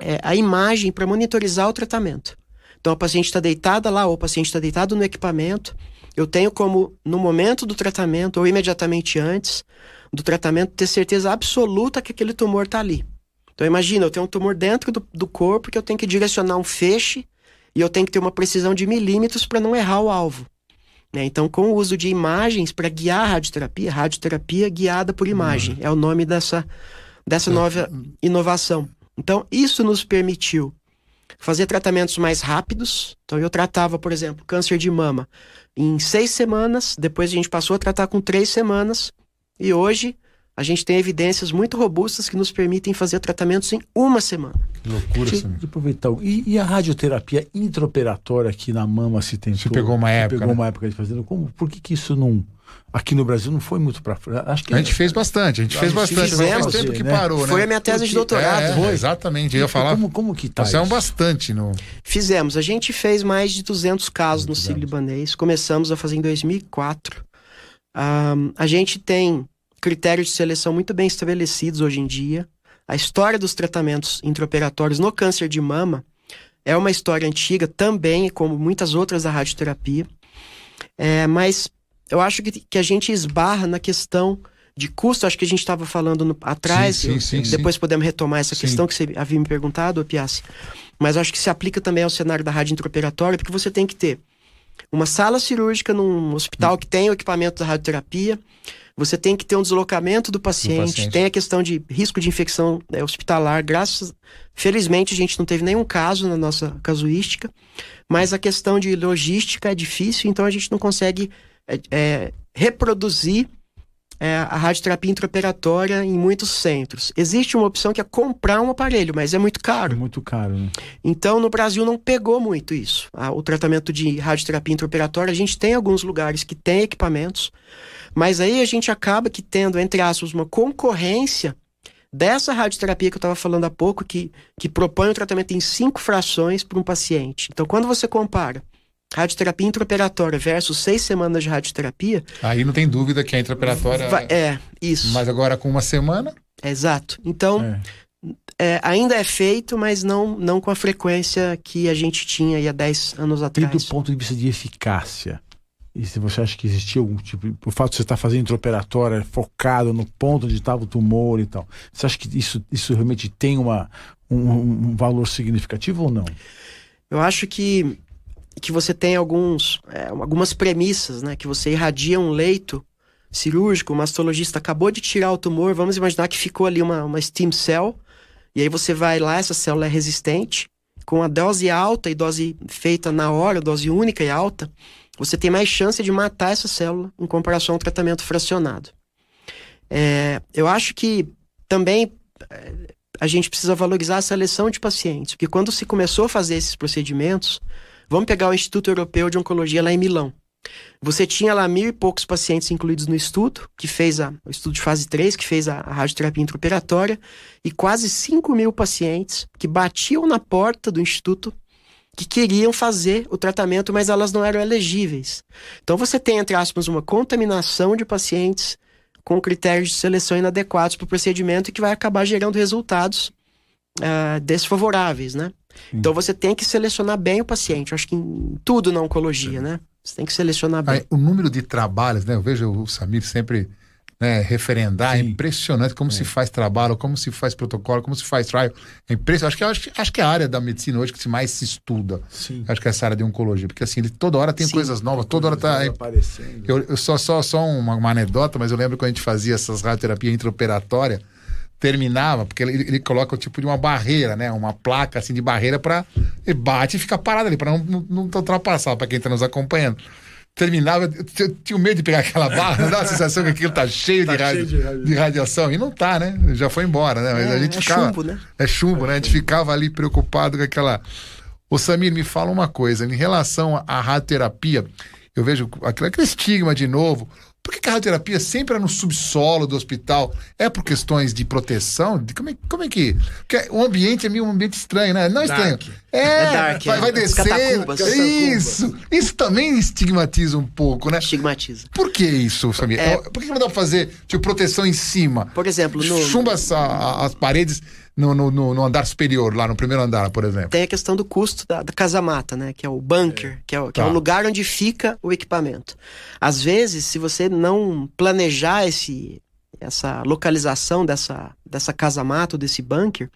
é, a imagem para monitorizar o tratamento. Então a paciente está deitada lá, ou o paciente está deitado no equipamento. Eu tenho como, no momento do tratamento, ou imediatamente antes do tratamento, ter certeza absoluta que aquele tumor está ali. Então imagina, eu tenho um tumor dentro do, do corpo que eu tenho que direcionar um feixe e eu tenho que ter uma precisão de milímetros para não errar o alvo. Né? Então, com o uso de imagens para guiar a radioterapia, radioterapia guiada por imagem, uhum. é o nome dessa, dessa nova inovação. Então, isso nos permitiu fazer tratamentos mais rápidos. Então, eu tratava, por exemplo, câncer de mama em seis semanas, depois a gente passou a tratar com três semanas, e hoje a gente tem evidências muito robustas que nos permitem fazer tratamentos em uma semana. Que loucura, Deixa eu aproveitar. E, e, a radioterapia intraoperatória aqui na mama se tentou? Você pegou uma época. Pegou né? uma época de fazendo. Como, por que, que isso não. Aqui no Brasil não foi muito para Acho que a gente fez bastante, a gente a fez gente bastante, fizemos, faz tempo que né? parou, né? Foi a minha tese Porque, de doutorado. É, foi. Exatamente, eu ia falar. Como, como que tá? Um bastante no. Fizemos, a gente fez mais de 200 casos no Sírio-Libanês, começamos a fazer em 2004. Um, a gente tem critérios de seleção muito bem estabelecidos hoje em dia. A história dos tratamentos intraoperatórios no câncer de mama é uma história antiga também, como muitas outras da radioterapia. É, mas eu acho que, que a gente esbarra na questão de custo, acho que a gente estava falando no, atrás, sim, sim, sim, depois podemos retomar essa questão que você havia me perguntado, Piassi. Mas acho que se aplica também ao cenário da rádio intraoperatória, porque você tem que ter uma sala cirúrgica num hospital que tem o equipamento da radioterapia, você tem que ter um deslocamento do paciente, do paciente. tem a questão de risco de infecção né, hospitalar. Graças, felizmente, a gente não teve nenhum caso na nossa casuística, mas a questão de logística é difícil, então a gente não consegue é, é, reproduzir é, a radioterapia intraoperatória em muitos centros. Existe uma opção que é comprar um aparelho, mas é muito caro. É muito caro, né? Então, no Brasil não pegou muito isso. o tratamento de radioterapia intraoperatória, a gente tem alguns lugares que tem equipamentos, mas aí a gente acaba que tendo, entre aspas, uma concorrência dessa radioterapia que eu estava falando há pouco, que, que propõe o tratamento em cinco frações para um paciente. Então, quando você compara radioterapia intraoperatória versus seis semanas de radioterapia. Aí não tem dúvida que a intraoperatória. Vai, é, isso. Mas agora com uma semana. Exato. Então, é. É, ainda é feito, mas não, não com a frequência que a gente tinha há 10 anos atrás. E do ponto de vista de eficácia, e se você acha que existia algum tipo. O fato de você estar fazendo intraoperatória focado no ponto onde estava o tumor e tal. Você acha que isso, isso realmente tem uma, um, um valor significativo ou não? Eu acho que, que você tem alguns, é, algumas premissas, né? Que você irradia um leito cirúrgico, o mastologista acabou de tirar o tumor, vamos imaginar que ficou ali uma, uma stem cell, e aí você vai lá, essa célula é resistente, com a dose alta e dose feita na hora, dose única e alta, você tem mais chance de matar essa célula em comparação ao tratamento fracionado. É, eu acho que também é, a gente precisa valorizar a seleção de pacientes, porque quando se começou a fazer esses procedimentos, vamos pegar o Instituto Europeu de Oncologia lá em Milão. Você tinha lá mil e poucos pacientes incluídos no estudo, que fez a, o estudo de fase 3, que fez a, a radioterapia intraoperatória, e quase 5 mil pacientes que batiam na porta do instituto que queriam fazer o tratamento, mas elas não eram elegíveis. Então você tem, entre aspas, uma contaminação de pacientes com critérios de seleção inadequados para o procedimento e que vai acabar gerando resultados uh, desfavoráveis, né? Então você tem que selecionar bem o paciente. Eu acho que em tudo na oncologia, né? Você tem que selecionar bem. Aí, o número de trabalhos, né? Eu vejo o Samir sempre né, referendar. É Sim. É impressionante como é. se faz trabalho, como se faz protocolo, como se faz trial. É impressionante. Acho que, acho, acho que é a área da medicina hoje que se mais se estuda. Sim. Acho que é essa área de oncologia. Porque assim, ele, toda hora tem Sim. coisas novas, toda hora tá. Aparecendo. Eu, eu só, só, só uma, uma anedota, mas eu lembro quando a gente fazia essas radioterapias intraoperatórias terminava, porque ele, ele, coloca o tipo de uma barreira, né? Uma placa assim de barreira para bate e fica parado ali, para não, não, não ultrapassar, para quem está nos acompanhando terminava, eu tinha medo de pegar aquela barra, dá a <laughs> sensação que aquilo tá cheio, tá de, cheio de, de, radiação. E não tá, né? Já foi embora, né? Mas é, a gente é ficava, chumbo, né? É chumbo, é né? A gente ficava ali preocupado com aquela. Ô Samir, me fala uma coisa, em relação à radioterapia, eu vejo aquele estigma de novo. Por que, a radioterapia sempre é no subsolo do hospital? É por questões de proteção? De, como, é, como é que. Porque o ambiente é meio um ambiente estranho, né? Não é estranho. É, é dark, vai, é. vai descer. Isso. Isso também estigmatiza um pouco, né? Estigmatiza. Por que isso, Samir? É... Por que não dá pra fazer tipo, proteção em cima? Por exemplo, no... Chumba as, as paredes no, no, no, andar superior, lá no primeiro andar, por exemplo? Tem a questão do custo da, da casa-mata, né? Que é o bunker, é. que, é, que tá. é o lugar onde fica o equipamento. Às vezes, se você não planejar esse, essa localização dessa, dessa casa-mata, desse bunker,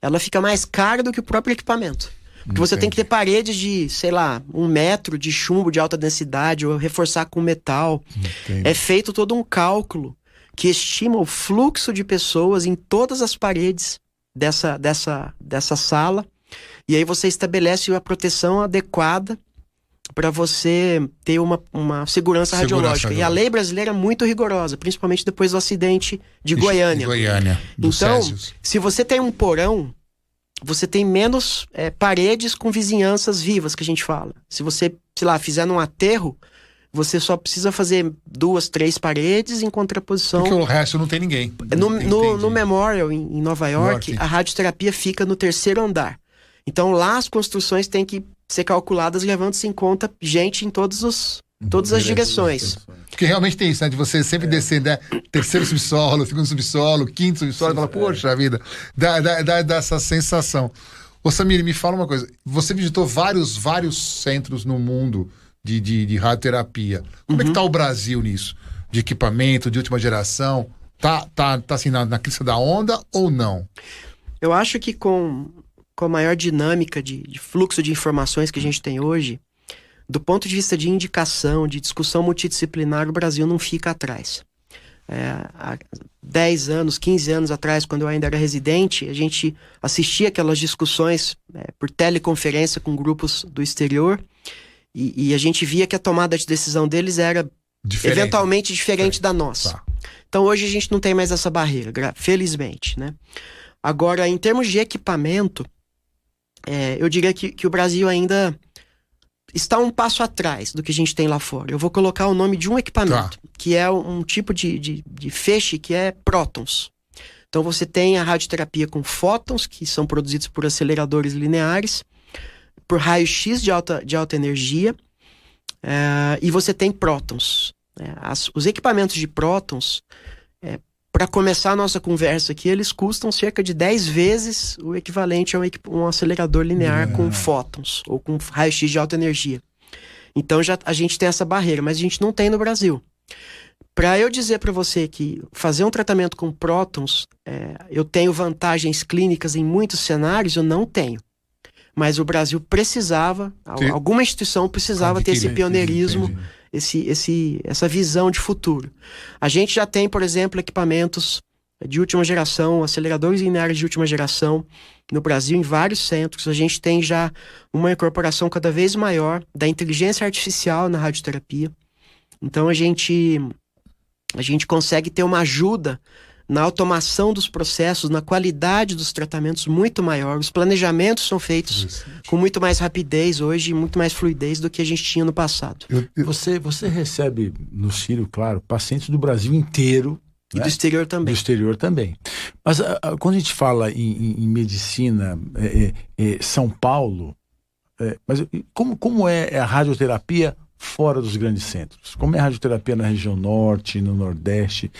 ela fica mais cara do que o próprio equipamento. Porque você tem que ter paredes de, sei lá, um metro de chumbo de alta densidade, ou reforçar com metal. Entendi. É feito todo um cálculo que estima o fluxo de pessoas em todas as paredes dessa, dessa, dessa sala. E aí você estabelece a proteção adequada para você ter uma, uma segurança, segurança radiológica. E a lei brasileira é muito rigorosa, principalmente depois do acidente de Goiânia. De Goiânia então, Césios. se você tem um porão, você tem menos é, paredes com vizinhanças vivas, que a gente fala. Se você, sei lá, fizer num aterro, você só precisa fazer duas, três paredes em contraposição. Porque o resto não tem ninguém. No, no, no Memorial, em, Nova York, York, a radioterapia fica no terceiro andar. Então lá as construções têm que ser calculadas levando-se em conta gente em todos os, todas as direções. Porque realmente tem isso, né? De você sempre é. descer, né? Terceiro subsolo, segundo subsolo, quinto subsolo, Sim, e fala, poxa é. vida, dá, dá, dá, dá essa sensação. Ô Samir, me fala uma coisa. Você visitou vários, vários centros no mundo de, de, de radioterapia. Como uhum. é que está o Brasil nisso? De equipamento, de última geração? Tá, tá, tá assim na, na crista da onda ou não? Eu acho que com, com a maior dinâmica de, de fluxo de informações que a gente tem hoje, do ponto de vista de indicação, de discussão multidisciplinar, o Brasil não fica atrás. É, há 10 anos, 15 anos atrás, quando eu ainda era residente, a gente assistia aquelas discussões é, por teleconferência com grupos do exterior e, e, a gente via que a tomada de decisão deles era diferente. eventualmente diferente da nossa. Tá. Então hoje a gente não tem mais essa barreira, felizmente, né? Agora, em termos de equipamento, é, eu diria que, que o Brasil ainda está um passo atrás do que a gente tem lá fora. Eu vou colocar o nome de um equipamento, tá. que é um tipo de, de, de, feixe que é prótons. Então você tem a radioterapia com fótons, que são produzidos por aceleradores lineares, por raio-x de alta, de alta energia, é, e você tem prótons. É, as, os equipamentos de prótons, é, para começar a nossa conversa aqui, eles custam cerca de 10 vezes o equivalente a um, um acelerador linear com fótons ou com raio-x de alta energia. Então já a gente tem essa barreira, mas a gente não tem no Brasil. Para eu dizer para você que fazer um tratamento com prótons, é, eu tenho vantagens clínicas em muitos cenários, eu não tenho mas o Brasil precisava, Sim. alguma instituição precisava ter esse pioneirismo, esse, esse, essa visão de futuro. A gente já tem, por exemplo, equipamentos de última geração, aceleradores lineares de última geração no Brasil, em vários centros. A gente tem já uma incorporação cada vez maior da inteligência artificial na radioterapia. Então a gente a gente consegue ter uma ajuda na automação dos processos, na qualidade dos tratamentos muito maior. Os planejamentos são feitos com muito mais rapidez hoje, muito mais fluidez do que a gente tinha no passado. Eu, eu... Você, você recebe no Círio, claro, pacientes do Brasil inteiro. E né? do exterior também. Do exterior também. Mas a, a, quando a gente fala em, em, em medicina, é, é, é São Paulo, É, mas como, como é a radioterapia fora dos grandes centros? Como é a radioterapia na região norte, no nordeste?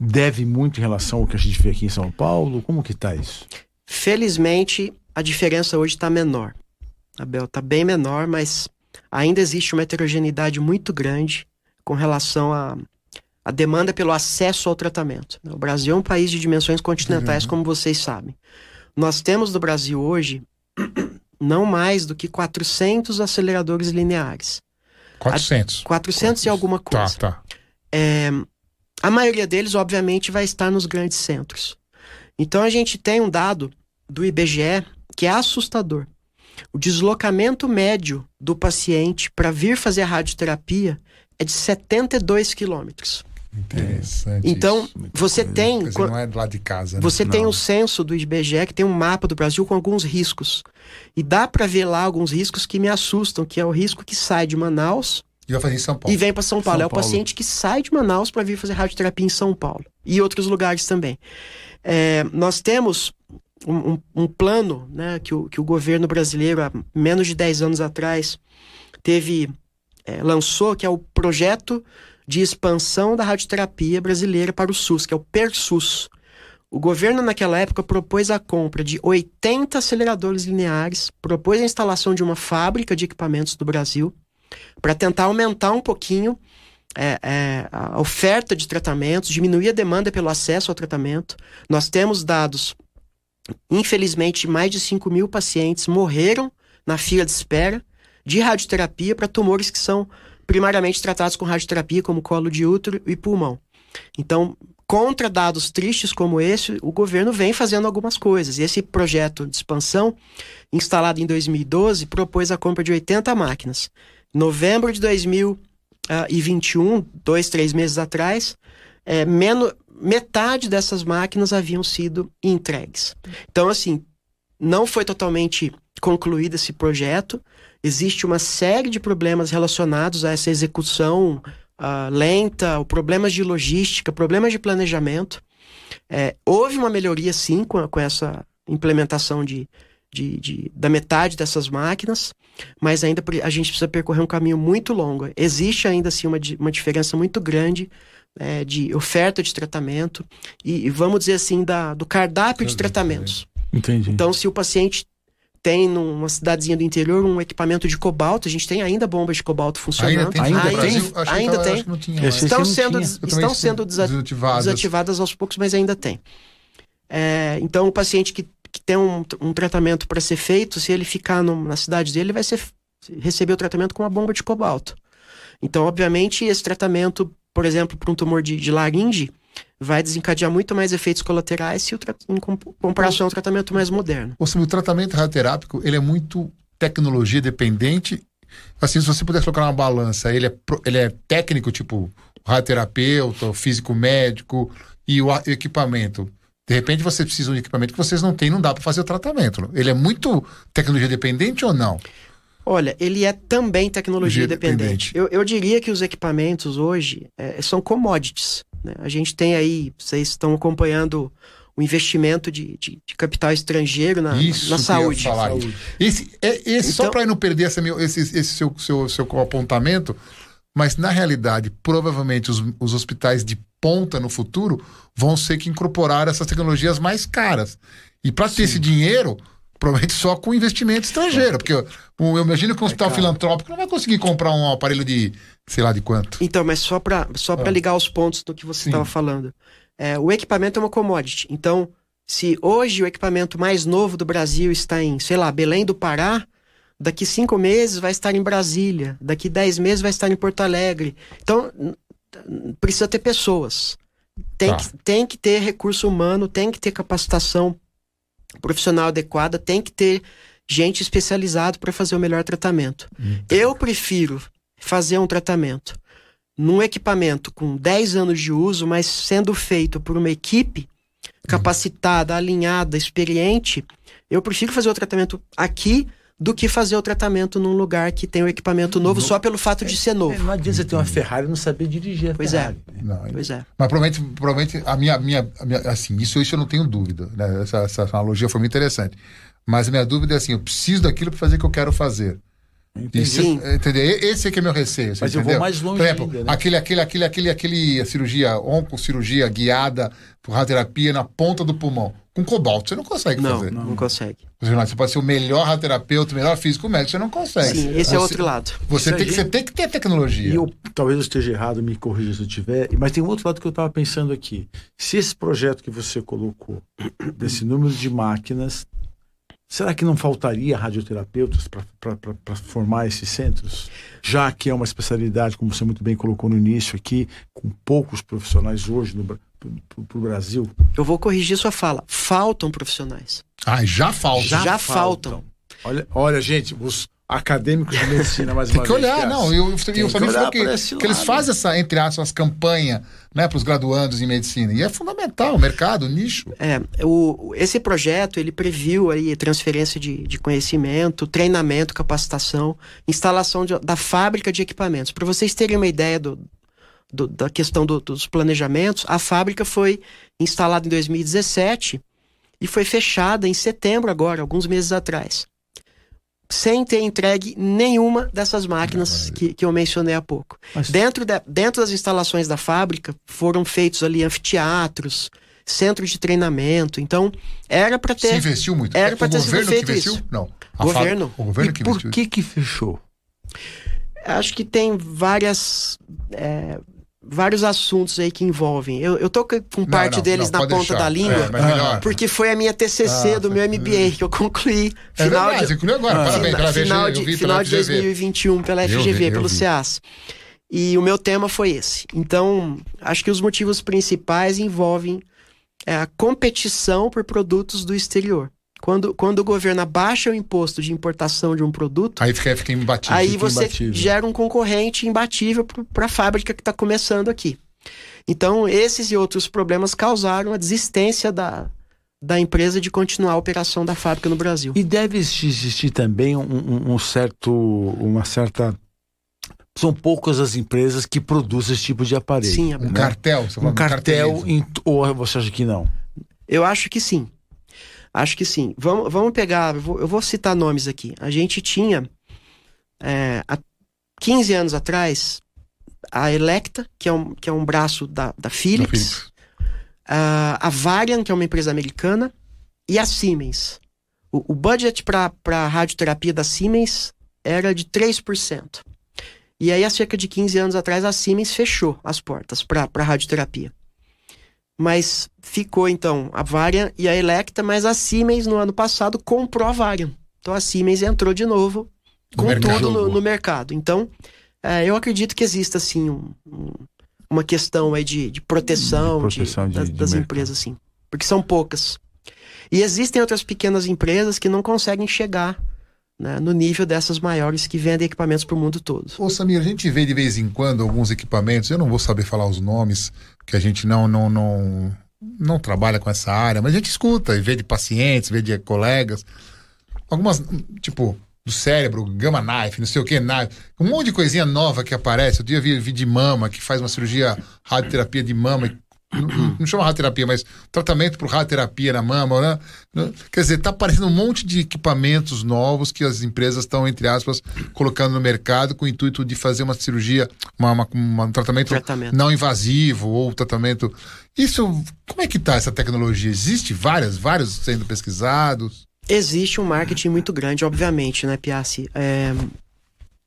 Deve muito em relação ao que a gente vê aqui em São Paulo? Como que está isso? Felizmente, a diferença hoje está menor. Abel, está bem menor, mas ainda existe uma heterogeneidade muito grande com relação à a, a, demanda pelo acesso ao tratamento. O Brasil é um país de dimensões continentais, uhum. como vocês sabem. Nós temos no Brasil hoje <clears throat> não mais do que 400 aceleradores lineares. 400. A, 400 e alguma tá, coisa. Tá, tá. É, a maioria deles, obviamente, vai estar nos grandes centros. Então a gente tem um dado do IBGE que é assustador. O deslocamento médio do paciente para vir fazer a radioterapia é de 72 quilômetros. Interessante. Então, isso, você coisa. tem. Dizer, não é do lado de casa. Né? Você não. tem o censo do IBGE, que tem um mapa do Brasil com alguns riscos. E dá para ver lá alguns riscos que me assustam, que é o risco que sai de Manaus. E vai fazer em São Paulo. E vem para São Paulo. São é o Paulo. paciente que sai de Manaus para vir fazer radioterapia em São Paulo. E outros lugares também. É, nós temos um, um, um, plano né, que, o, que o governo brasileiro, há menos de 10 anos atrás, teve é, lançou, que é o projeto de expansão da radioterapia brasileira para o SUS, que é o PERSUS. O governo, naquela época, propôs a compra de 80 aceleradores lineares, propôs a instalação de uma fábrica de equipamentos do Brasil, para tentar aumentar um pouquinho é, é, a oferta de tratamentos, diminuir a demanda pelo acesso ao tratamento. Nós temos dados, infelizmente, mais de 5 mil pacientes morreram na fila de espera de radioterapia para tumores que são primariamente tratados com radioterapia, como colo de útero e pulmão. Então, contra dados tristes como esse, o governo vem fazendo algumas coisas. E esse projeto de expansão, instalado em 2012, propôs a compra de 80 máquinas. Em novembro de 2021, dois, três meses atrás, é, menos, metade dessas máquinas haviam sido entregues. Então, assim, não foi totalmente concluído esse projeto, existe uma série de problemas relacionados a essa execução uh, lenta, problemas de logística, problemas de planejamento. É, houve uma melhoria, sim, com, com essa implementação de, de, de, da metade dessas máquinas, mas ainda a gente precisa percorrer um caminho muito longo. Existe ainda assim uma, uma diferença muito grande é, de oferta de tratamento e, e, vamos dizer assim, da, do cardápio de tratamentos. Entendi. Então, se o paciente tem numa cidadezinha do interior um equipamento de cobalto. A gente tem ainda bombas de cobalto funcionando. Ainda tem? Ainda, Brasil, tem, ainda tem. Tinha, estão sendo, estão sendo desativadas. desativadas aos poucos, mas ainda tem. É, então, o paciente que, que tem um, um tratamento para ser feito, se ele ficar no, na cidade dele, ele vai ser, receber o tratamento com uma bomba de cobalto. Então, obviamente, esse tratamento, por exemplo, para um tumor de, de laringe, vai desencadear muito mais efeitos colaterais se o em comparação ao tratamento mais moderno. Ou seja, o tratamento radioterápico ele é muito tecnologia dependente. Assim, se você pudesse colocar uma balança, ele é, ele é técnico, tipo radioterapeuta, físico médico e o equipamento. De repente você precisa de um equipamento que vocês não têm, não dá para fazer o tratamento. Ele é muito tecnologia dependente ou não? Olha, ele é também tecnologia dependente. Eu, eu, diria que os equipamentos hoje é, são commodities. Né? A gente tem aí, vocês estão acompanhando o investimento de, de, de capital estrangeiro na, Isso na saúde. saúde. Esse, é, esse então, só para não perder essa, esse, esse seu, seu, seu apontamento, mas na realidade, provavelmente os, os hospitais de ponta no futuro vão ser que incorporar essas tecnologias mais caras. E para ter esse dinheiro, provavelmente só com investimento estrangeiro, porque eu, eu imagino que um é hospital filantrópico não vai conseguir comprar um aparelho de sei lá de quanto. Então, mas só para só ah. ligar os pontos do que você estava falando. É, o equipamento é uma commodity. Então, se hoje o equipamento mais novo do Brasil está em, sei lá, Belém do Pará, daqui cinco meses vai estar em Brasília, daqui dez meses vai estar em Porto Alegre. Então, precisa ter pessoas. Tem, tá. que, tem que ter recurso humano, tem que ter capacitação profissional adequada, tem que ter gente especializada para fazer o melhor tratamento. Hum. Eu prefiro fazer um tratamento num equipamento com 10 anos de uso, mas sendo feito por uma equipe capacitada, alinhada, experiente, eu prefiro fazer o tratamento aqui do que fazer o tratamento num lugar que tem o equipamento novo só pelo fato de ser É, novo. não adianta você ter uma Ferrari e não saber dirigir a Pois é. Ferrari. né? Não, Pois é. Mas provavelmente, provavelmente a, minha, minha, a minha- assim, isso, isso eu não tenho dúvida. Né? Essa, essa analogia foi muito interessante. Mas a minha dúvida é assim: eu preciso daquilo para fazer o que eu quero fazer. Entendi. Isso, Sim. entendeu? Esse é que é meu receio. você Mas eu vou entendeu? mais longe Por exemplo, ainda, né? aquele, aquele, aquele, aquele, aquele cirurgia, oncocirurgia guiada por radioterapia na ponta do pulmão. Com cobalto, você não consegue Não, fazer. não, consegue. Você pode ser o melhor radioterapeuta, o melhor físico médico, você não consegue. Sim, esse Você- é outro lado. Você tem, você tem que ter tecnologia. E eu, talvez eu esteja errado, me corrija se eu tiver, mas tem um outro lado que eu estava pensando aqui. Se esse projeto que você colocou, <clears throat> desse número de máquinas, será que não faltaria radioterapeutas para formar esses centros? Já que é uma especialidade, como você muito bem colocou no início aqui, com poucos profissionais hoje no, para o Brasil. Eu vou corrigir sua fala. Faltam profissionais. Ah, já falta. Já faltam. Olha, olha, gente, os acadêmicos de medicina, mais <laughs> Tem uma que vez, olhar, não. E o, e o que Samir olhar falou que, que eles fazem essa, entre aspas, campanha né, para os graduandos em medicina. E é fundamental, o mercado, o nicho. É, o, esse projeto ele previu aí transferência de, de conhecimento, treinamento, capacitação, instalação de- da fábrica de equipamentos. Para vocês terem uma ideia do, do- da questão do- dos planejamentos, a fábrica foi instalada em 2017 e foi fechada em setembro agora, alguns meses atrás. Sem ter entregue nenhuma dessas máquinas que, que eu mencionei há pouco. Mas- Dentro, da- dentro das instalações da fábrica foram feitos ali anfiteatros, centros de treinamento. Então, era para Se ter. investiu muito. Era o pra ter sido feito isso. Não. A Governo. fábrica- o governo E que por investiu. que que fechou? Acho que tem várias. é, vários assuntos aí que envolvem. Eu, eu tô com Não, parte não, deles não, na ponta deixar. da língua. É. Porque foi a minha TCC Ah, do meu MBA que eu concluí É final verdade, de. Parabéns, pela final VG, de, eu vi final pela de FGV. 2021 pela FGV, vi, pelo vi. CEAS. E o meu tema foi esse. Então, acho que os motivos principais envolvem é, a competição por produtos do exterior. Quando, quando o governo abaixa o imposto de importação de um produto, Aí fica, fica imbatível. aí fica você imbatível. gera um concorrente imbatível para a fábrica que está começando aqui. Então, esses e outros problemas causaram a desistência da, da empresa de continuar a operação da fábrica no Brasil. E deve existir também um, um- um certo, uma certa. São poucas as empresas que produzem esse tipo de aparelho. Sim, Um cartel. Você fala, Um cartel, em, ou você acha que não? Eu acho que sim. Acho que sim. Vamos, vamos pegar, eu vou, eu vou citar nomes aqui. A gente tinha, é, há 15 anos atrás, a Electa, que é um, que é um braço da, da Philips, Philips. a, a Varian, que é uma empresa americana, e a Siemens. O, o budget para radioterapia da Siemens era de 3%. E aí, há cerca de 15 anos atrás, a Siemens fechou as portas para radioterapia. Mas ficou, então, a Varian e a Electa, mas a Siemens, no ano passado, comprou a Varian. Então, a Siemens entrou de novo No com mercado. tudo no, no mercado. Então, é, eu acredito que exista, assim, um- um- uma questão aí de, de proteção, De proteção de- das, das empresas, assim. Porque são poucas. E existem outras pequenas empresas que não conseguem chegar né, no nível dessas maiores que vendem equipamentos para o mundo todo. Ô, Samir, a gente vê de vez em quando alguns equipamentos, eu não vou saber falar os nomes, que a gente não, não, não, não trabalha com essa área, mas a gente escuta e vê de pacientes, vê de colegas. Algumas, tipo, do cérebro, gamma knife, não sei o que, knife, um monte de coisinha nova que aparece. Eu dia vi, vi de mama, que faz uma cirurgia radioterapia de mama. e- Não, chama radioterapia, mas tratamento por radioterapia na mama, né? Quer dizer, tá aparecendo um monte de equipamentos novos que as empresas estão, entre aspas, colocando no mercado com o intuito de fazer uma cirurgia, uma, uma- uma- um tratamento, Tratamento. não invasivo ou tratamento. Isso, como é que tá essa tecnologia? Existe várias, vários sendo pesquisados? Existe um marketing muito grande, obviamente, né, Piassi? É,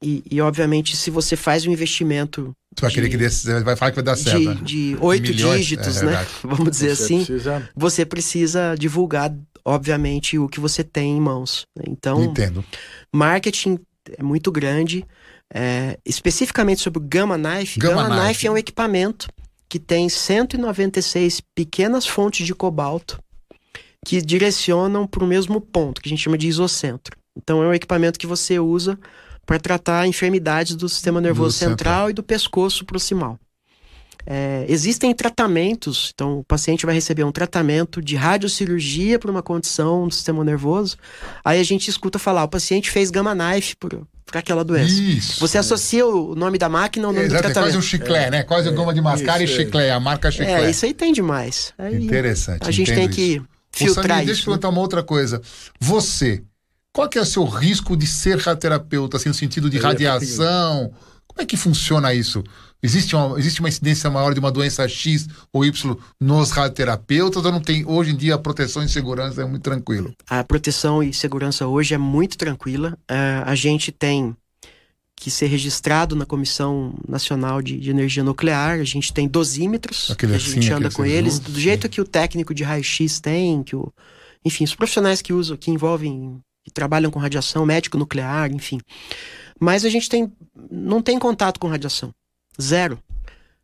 e, e, obviamente, se você faz um investimento Você vai querer que desse, você vai falar que vai dar certo. de, né? de oito dígitos, é né? <laughs> Vamos dizer Você assim. precisa- Você precisa divulgar, obviamente, o que você tem em mãos. né? Então, Entendo. marketing é muito grande. É, especificamente sobre o Gamma Knife. Gamma Gamma, Knife. Knife é um equipamento que tem 196 pequenas fontes de cobalto que direcionam para o mesmo ponto, que a gente chama de isocentro. Então é um equipamento que você usa para tratar enfermidades do sistema nervoso central. central. e do pescoço proximal. É, existem tratamentos, então o paciente vai receber um tratamento de radiocirurgia para uma condição do sistema nervoso. Aí a gente escuta falar, o paciente fez gamma knife por, por aquela doença. Isso. Você associa o nome da máquina ao nome Exato, do é tratamento. quase um chiclé, né? Quase a goma de mascar isso, e é. chiclé, a marca chiclé. É, isso aí tem demais. Aí Interessante. A gente tem isso. que Ô, filtrar Samir, deixa eu isso. né? perguntar uma outra coisa. Você, qual que é o seu risco de ser radioterapeuta, assim, no sentido de radiação? Como é que funciona isso? Existe uma, existe uma incidência maior de uma doença X ou Y nos radioterapeutas ou não tem? Hoje em dia a proteção e segurança é muito tranquilo. A proteção e segurança hoje é muito tranquila. É, a gente tem que ser registrado na Comissão Nacional de, de Energia Nuclear. A gente tem dosímetros, Aquele que a assim, gente anda com assim, eles, junto, do jeito sim. que o técnico de raio-x tem, que o, enfim, os profissionais que usam, que envolvem, que trabalham com radiação, médico nuclear, enfim. Mas a gente tem, não tem contato com radiação. Zero.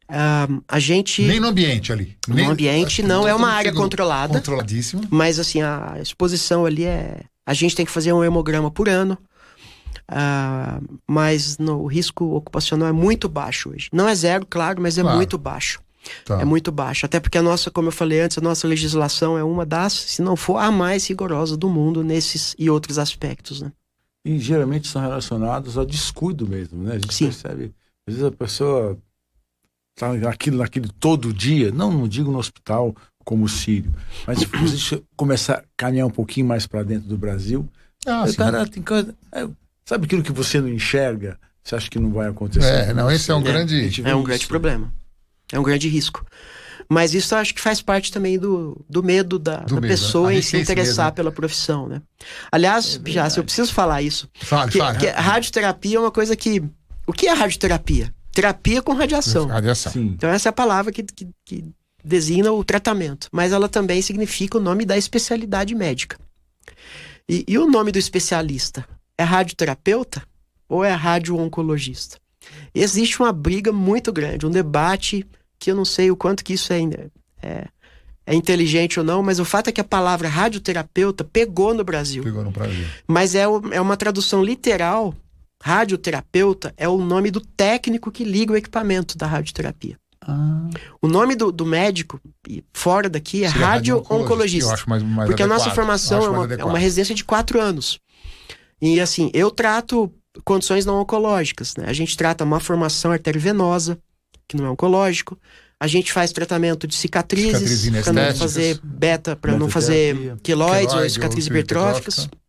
Ah, a gente, Nem no ambiente ali. no Nem- ambiente, acho que não é uma totalmente área controlada. Controladíssimo. Mas assim, a exposição ali é. A gente tem que fazer um hemograma por ano. ah, mas no, o risco ocupacional é muito baixo hoje. Não é zero, claro, mas é Claro. muito baixo. Tá. É muito baixo. Até porque a nossa, como eu falei antes, a nossa legislação é uma das, se não for a mais rigorosa do mundo nesses e outros aspectos, né? E geralmente são relacionados ao descuido mesmo, né? A gente Sim. percebe. Às vezes a pessoa tá naquilo, naquilo todo dia, não, não digo no hospital como o Sírio, mas se a gente começar a caminhar um pouquinho mais para dentro do Brasil, Ah, cara tem coisa. é, sabe aquilo que você não enxerga? Você acha que não vai acontecer? É, não, esse é um A grande. É um isso. grande problema. É um grande risco. Mas isso eu acho que faz parte também do, do medo da, Do da medo. pessoa em se interessar medo. pela profissão, né? Aliás, já, se eu preciso falar isso. Fale, Que, fale. que radioterapia é uma coisa que. O que é radioterapia? Terapia com radiação. Radiação. Sim. Então, essa é a palavra que, que, que designa o tratamento. Mas ela também significa o nome da especialidade médica. E, e o nome do especialista? É radioterapeuta ou é radio-oncologista? Existe uma briga muito grande, um debate que eu não sei o quanto que isso é, é, é inteligente ou não, mas o fato é que a palavra radioterapeuta pegou no Brasil. Pegou no Brasil. Mas é, é uma tradução literal. Radioterapeuta é o nome do técnico que liga o equipamento da radioterapia. Ah, O nome do, do médico, fora daqui, é radio-oncologista. Porque a nossa adequado. formação é uma, é adequado. uma residência de quatro anos. E assim, eu trato condições não oncológicas. Né? A gente trata uma formação arteriovenosa, que não é oncológico. A gente faz tratamento de cicatrizes, para não fazer beta, para não fazer queloides ou cicatrizes hipertróficas. hipertrófica.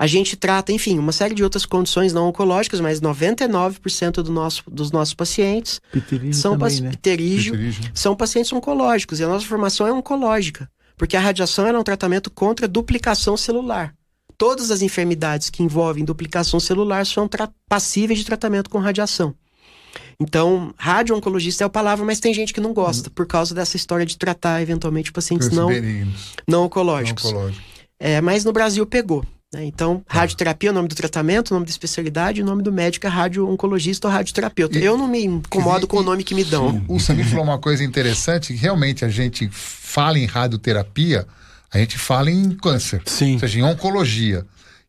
A gente trata, enfim, uma série de outras condições não oncológicas, mas 99% do nosso, dos nossos pacientes piterígio são também, né? Pterígio. são pacientes oncológicos e a nossa formação é oncológica, porque a radiação é um tratamento contra duplicação celular. Todas as enfermidades que envolvem duplicação celular são passíveis de tratamento com radiação. Então, radio-oncologista é a palavra, mas tem gente que não gosta, por causa dessa história de tratar eventualmente pacientes não, não não oncológicos. oncológicos. É, mas no Brasil pegou. né? Então, radioterapia é o nome do tratamento, o nome da especialidade, o nome do médico é radio-oncologista ou radioterapeuta. E- Eu não me incomodo e- com o nome que me dão. O Samir falou uma coisa interessante, que realmente a gente fala em radioterapia, a gente fala em câncer, Sim. ou seja, em oncologia.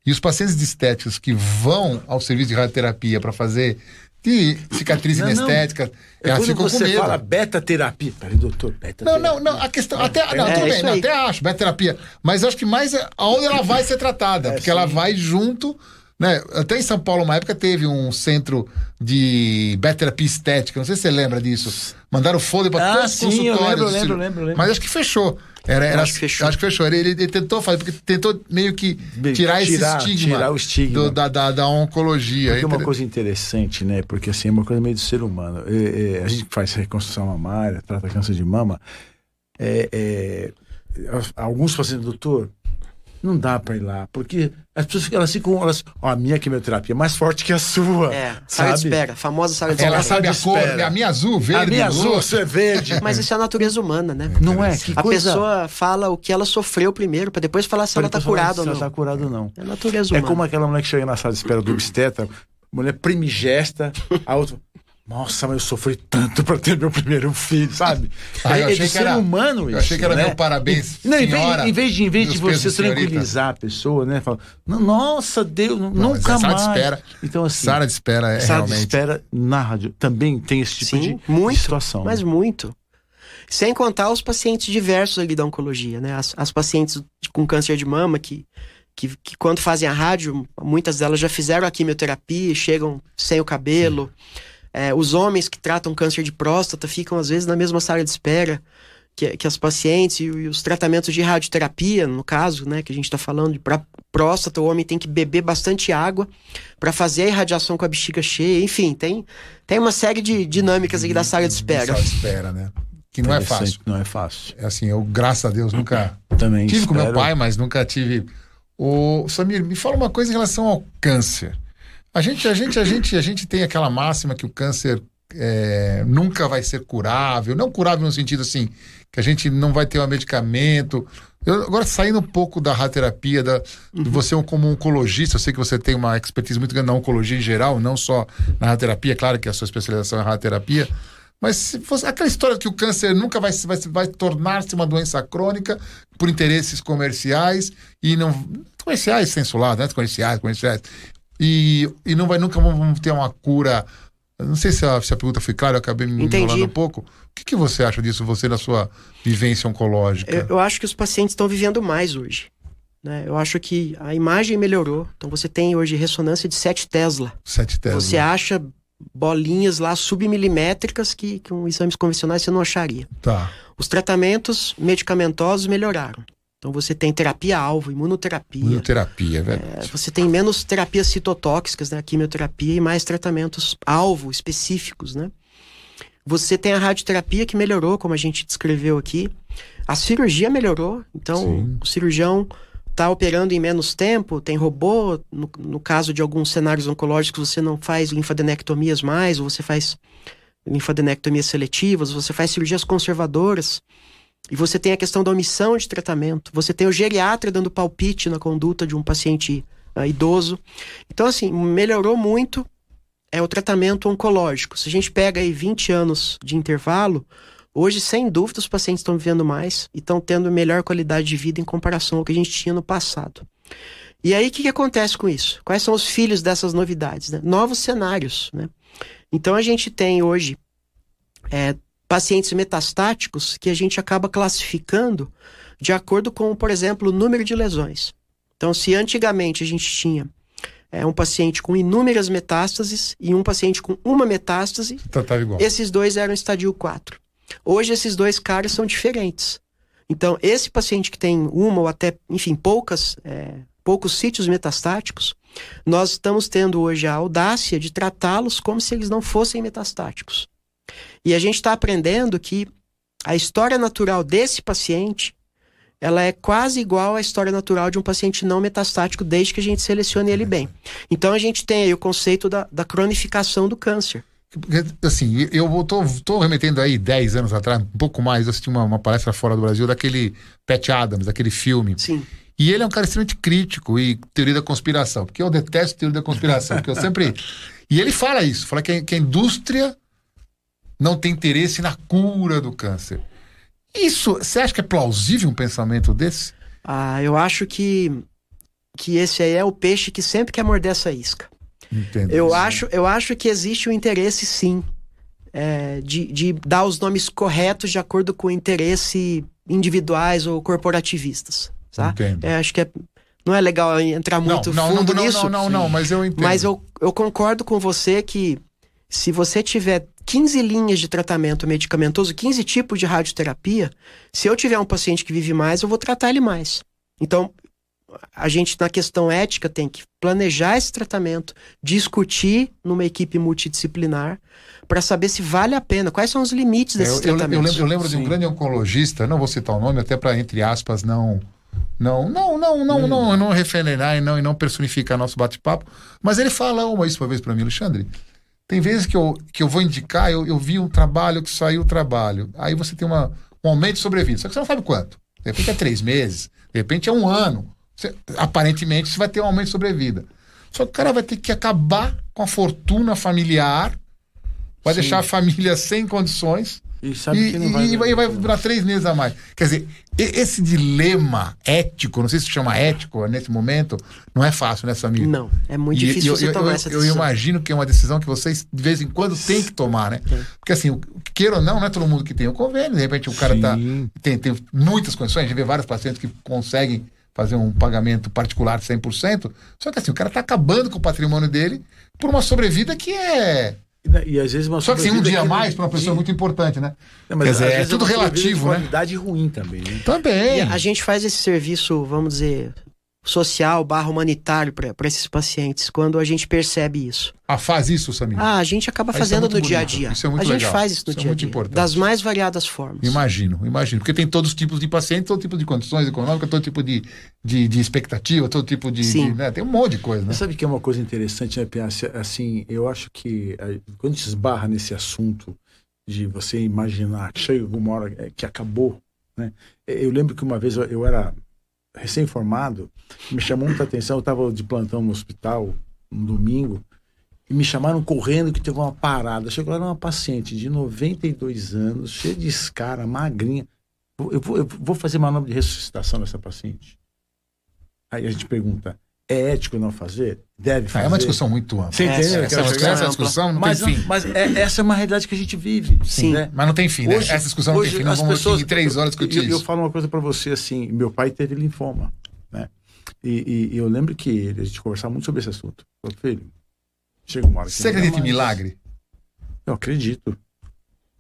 E os pacientes de estéticos que vão ao serviço de radioterapia para fazer de cicatriz Não, não. inestética, É elas quando você fala beta-terapia. Peraí, doutor, Não, beta-terapia. não, não, a questão. Até, não, é tudo bem, isso não, até acho, beta-terapia. Mas eu acho que mais é aonde ela vai ser tratada, porque ela vai junto. Né? Até em São Paulo, uma época, teve um centro de beta-terapia estética. Não sei se você lembra disso. Mandaram folder para Ah, todos os sim, eu consultórios. lembro, do lembro, Ciro. lembro, lembro. Mas acho que fechou. Era, era, acho que fechou. Acho que fechou. Ele, ele tentou fazer, porque tentou meio que tirar, tirar- esse estigma, tirar o estigma. do- da, da, da oncologia. Porque é uma coisa interessante, né? Porque assim, é uma coisa meio do ser humano. É, é, a gente faz reconstrução mamária, trata câncer de mama. É, é, alguns pacientes, doutor, não dá pra ir lá. Porque as pessoas ficam, elas ficam. Elas, ó, a minha quimioterapia é mais forte que a sua. É, sala de sabe? espera, a famosa sala de Ela espera. sabe a cor, a minha azul, verde. A minha azul. sua é verde. Mas isso é a natureza humana, né? não é? Que A coisa. pessoa fala o que ela sofreu primeiro, pra depois falar se Pra ela tá curada ou se não. ela tá curada ou não. É a natureza É humana. como aquela mulher que chega na sala de espera do obstetra, mulher primigesta, a outra. Nossa, mas eu sofri tanto <laughs> para ter meu primeiro filho, sabe? Ah, eu é, é achei de que ser era- humano isso. eu achei que era né? meu parabéns, Não, em vez, senhora, em vez de, em vez de você senhorita. tranquilizar a pessoa, né? Fala, "Não, nossa, Deus, Não, nunca sala mais. de espera, Então, assim, sala de espera é sala de realmente. espera na rádio também tem esse tipo Sim, de, muito, de situação. Mas né? muito. Sem contar os pacientes diversos ali da oncologia, né? As, as pacientes com câncer de mama que, que, que quando fazem a rádio, muitas delas já fizeram a quimioterapia chegam sem o cabelo. É, os homens que tratam câncer de próstata ficam, às vezes, na mesma sala de espera que, que as pacientes e, e os tratamentos de radioterapia, no caso, né, que a gente está falando, para próstata, o homem tem que beber bastante água para fazer a irradiação com a bexiga cheia. Enfim, tem, tem uma série de dinâmicas aqui da sala de espera. Sala de espera, né? Que não é fácil. Não é fácil. É assim, eu, graças a Deus, nunca Também tive com meu espero- pai, mas nunca tive. O Samir, me fala uma coisa em relação ao câncer. A gente, a gente, a gente, a gente tem aquela máxima que o câncer é, nunca vai ser curável, não curável no sentido assim que a gente não vai ter um medicamento. Eu, agora saindo um pouco da radioterapia, da, de você um- como oncologista, eu sei que você tem uma expertise muito grande na oncologia em geral, não só na radioterapia, claro que a sua especialização é radioterapia. Mas se fosse aquela história que o câncer nunca vai, vai, vai tornar-se uma doença crônica por interesses comerciais e não. comerciais censurados, né? Comerciais, comerciais. E, e não vai nunca vamos ter uma cura. Não sei se a, se a pergunta foi clara, eu acabei me Entendi. enrolando um pouco. O que, que você acha disso, você, na sua vivência oncológica? Eu, eu acho que os pacientes estão vivendo mais hoje. Né? Eu acho que a imagem melhorou. Então você tem hoje ressonância de 7 Tesla. Sete teses. Você acha bolinhas lá submilimétricas que com exames convencionais você não acharia. Tá. Os tratamentos medicamentosos melhoraram. Então você tem terapia-alvo, imunoterapia. Imunoterapia, velho. É, você tem menos terapias citotóxicas, né, quimioterapia, e mais tratamentos alvo específicos, né? Você tem a radioterapia que melhorou, como a gente descreveu aqui. A cirurgia melhorou, então Sim. o cirurgião está operando em menos tempo, tem robô. No, no caso de alguns cenários oncológicos, você não faz linfadenectomias mais, ou você faz linfadenectomias seletivas, você faz cirurgias conservadoras. E você tem a questão da omissão de tratamento. Você tem o geriatra dando palpite na conduta de um paciente ah, idoso. Então, assim, melhorou muito é o tratamento oncológico. Se a gente pega aí 20 anos de intervalo, hoje, sem dúvida, os pacientes estão vivendo mais e estão tendo melhor qualidade de vida em comparação ao que a gente tinha no passado. E aí, o que, que acontece com isso? Quais são os filhos dessas novidades? né? Novos cenários, né? Então, a gente tem hoje é, pacientes metastáticos que a gente acaba classificando de acordo com, por exemplo, o número de lesões. Então, se antigamente a gente tinha é, um paciente com inúmeras metástases e um paciente com uma metástase, igual. esses dois eram estadio 4. Hoje, esses dois caras são diferentes. Então, esse paciente que tem uma ou até, enfim, poucas, é, poucos sítios metastáticos, nós estamos tendo hoje a audácia de tratá-los como se eles não fossem metastáticos. E a gente está aprendendo que a história natural desse paciente ela é quase igual à história natural de um paciente não metastático, desde que a gente selecione ele bem. Então a gente tem aí o conceito da, da cronificação do câncer. Assim, eu tô, tô remetendo aí 10 anos atrás, um pouco mais, eu assisti uma, uma palestra fora do Brasil daquele Pat Adams, daquele filme. Sim. E ele é um cara extremamente crítico e teoria da conspiração, porque eu detesto teoria da conspiração, porque eu sempre. <laughs> E ele fala isso, fala que a, que a indústria não tem interesse na cura do câncer. Isso, você acha que é plausível um pensamento desse? Ah, eu acho que, que esse aí é o peixe que sempre quer morder essa isca. Entendo. Eu acho, eu acho que existe um interesse, sim, é, de, de dar os nomes corretos de acordo com o interesse individuais ou corporativistas. Tá? Entendo. É, acho que é- não é legal entrar muito não, não, fundo não, nisso. não, não, não, mas eu entendo. Mas eu, eu concordo com você que se você tiver 15 linhas de tratamento medicamentoso, 15 tipos de radioterapia, se eu tiver um paciente que vive mais, eu vou tratar ele mais. Então, a gente, na questão ética, tem que planejar esse tratamento, discutir numa equipe multidisciplinar, para saber se vale a pena, quais são os limites É, desses eu, eu lembro, eu lembro- eu lembro de um grande oncologista, não vou citar o nome, até para, entre aspas, não. Não, não, não, não, não, não referendar e não, e não personificar nosso bate-papo. Mas ele fala uma isso uma vez para mim, Alexandre. Tem vezes que eu, que eu vou indicar, eu, eu vi um trabalho que saiu o trabalho. Aí você tem uma, um aumento de sobrevida. Só que você não sabe quanto. De repente é três meses, de repente é um ano. Você- aparentemente você vai ter um aumento de sobrevida. Só que o cara vai ter que acabar com a fortuna familiar vai Sim. deixar a família <laughs> sem condições E sabe e, que não vai. e vai, vai durar três meses a mais. Quer dizer, esse dilema ético, não sei se chama ético nesse momento, não é fácil, né, Samir? Não, é muito E- difícil e você eu, tomar eu, essa eu decisão. imagino que é uma decisão que vocês, de vez em quando, têm que tomar, né? Porque assim, queira ou não, não é todo mundo que tem o convênio. De repente o cara tá, tem, tem muitas condições. A gente vê vários pacientes que conseguem fazer um pagamento particular de 100%. Só que assim, o cara tá acabando com o patrimônio dele por uma sobrevida que é... E, e às vezes uma Só que assim, um dia a não- mais para uma pessoa é muito importante, né? Não, mas Quer dizer, é tudo relativo, né? qualidade ruim também, né? Também. E a gente faz esse serviço, vamos dizer, social barra humanitário para esses pacientes, quando a gente percebe isso. Ah, faz isso, Samir. Ah, a gente acaba Ah, é fazendo no dia a dia. isso é muito a gente legal. faz isso no Isso é dia a muito dia. importante. Das mais variadas formas. Imagino, imagino. Porque tem todos os tipos de pacientes, todo tipo de condições econômicas, todo tipo de, de, de expectativa, todo tipo de. Sim. de, né? Tem um monte de coisa, né? Mas sabe que é uma coisa interessante, né, Pia? Se- Assim, eu acho que eh, quando a gente esbarra nesse assunto de você imaginar que chega alguma hora eh, que acabou, né? Eh, Eu lembro que uma vez eu era recém-formado, me chamou muita atenção, eu estava de plantão no hospital um domingo, e me chamaram correndo que teve uma parada. Chegou lá uma paciente de 92 anos, cheia de escara, magrinha. Eu vou, eu vou fazer manobra de ressuscitação nessa paciente. Aí a gente pergunta: é ético não fazer? Deve Ah, fazer? é uma discussão muito ampla. Você entendeu? Essa, Eu essa, essa discussão não mas, tem fim. mas é- essa é uma realidade que a gente vive. Sim. né? Mas não tem fim, né? Hoje- Essa discussão não tem fim. Nós as vamos pessoas- aqui em três horas discutir eu, eu isso. falo uma coisa para você assim: meu pai teve linfoma, né? E, e- e eu lembro que ele, a gente conversava muito sobre esse assunto. Falei, filho, chega uma hora que Você acredita em milagre? Eu acredito.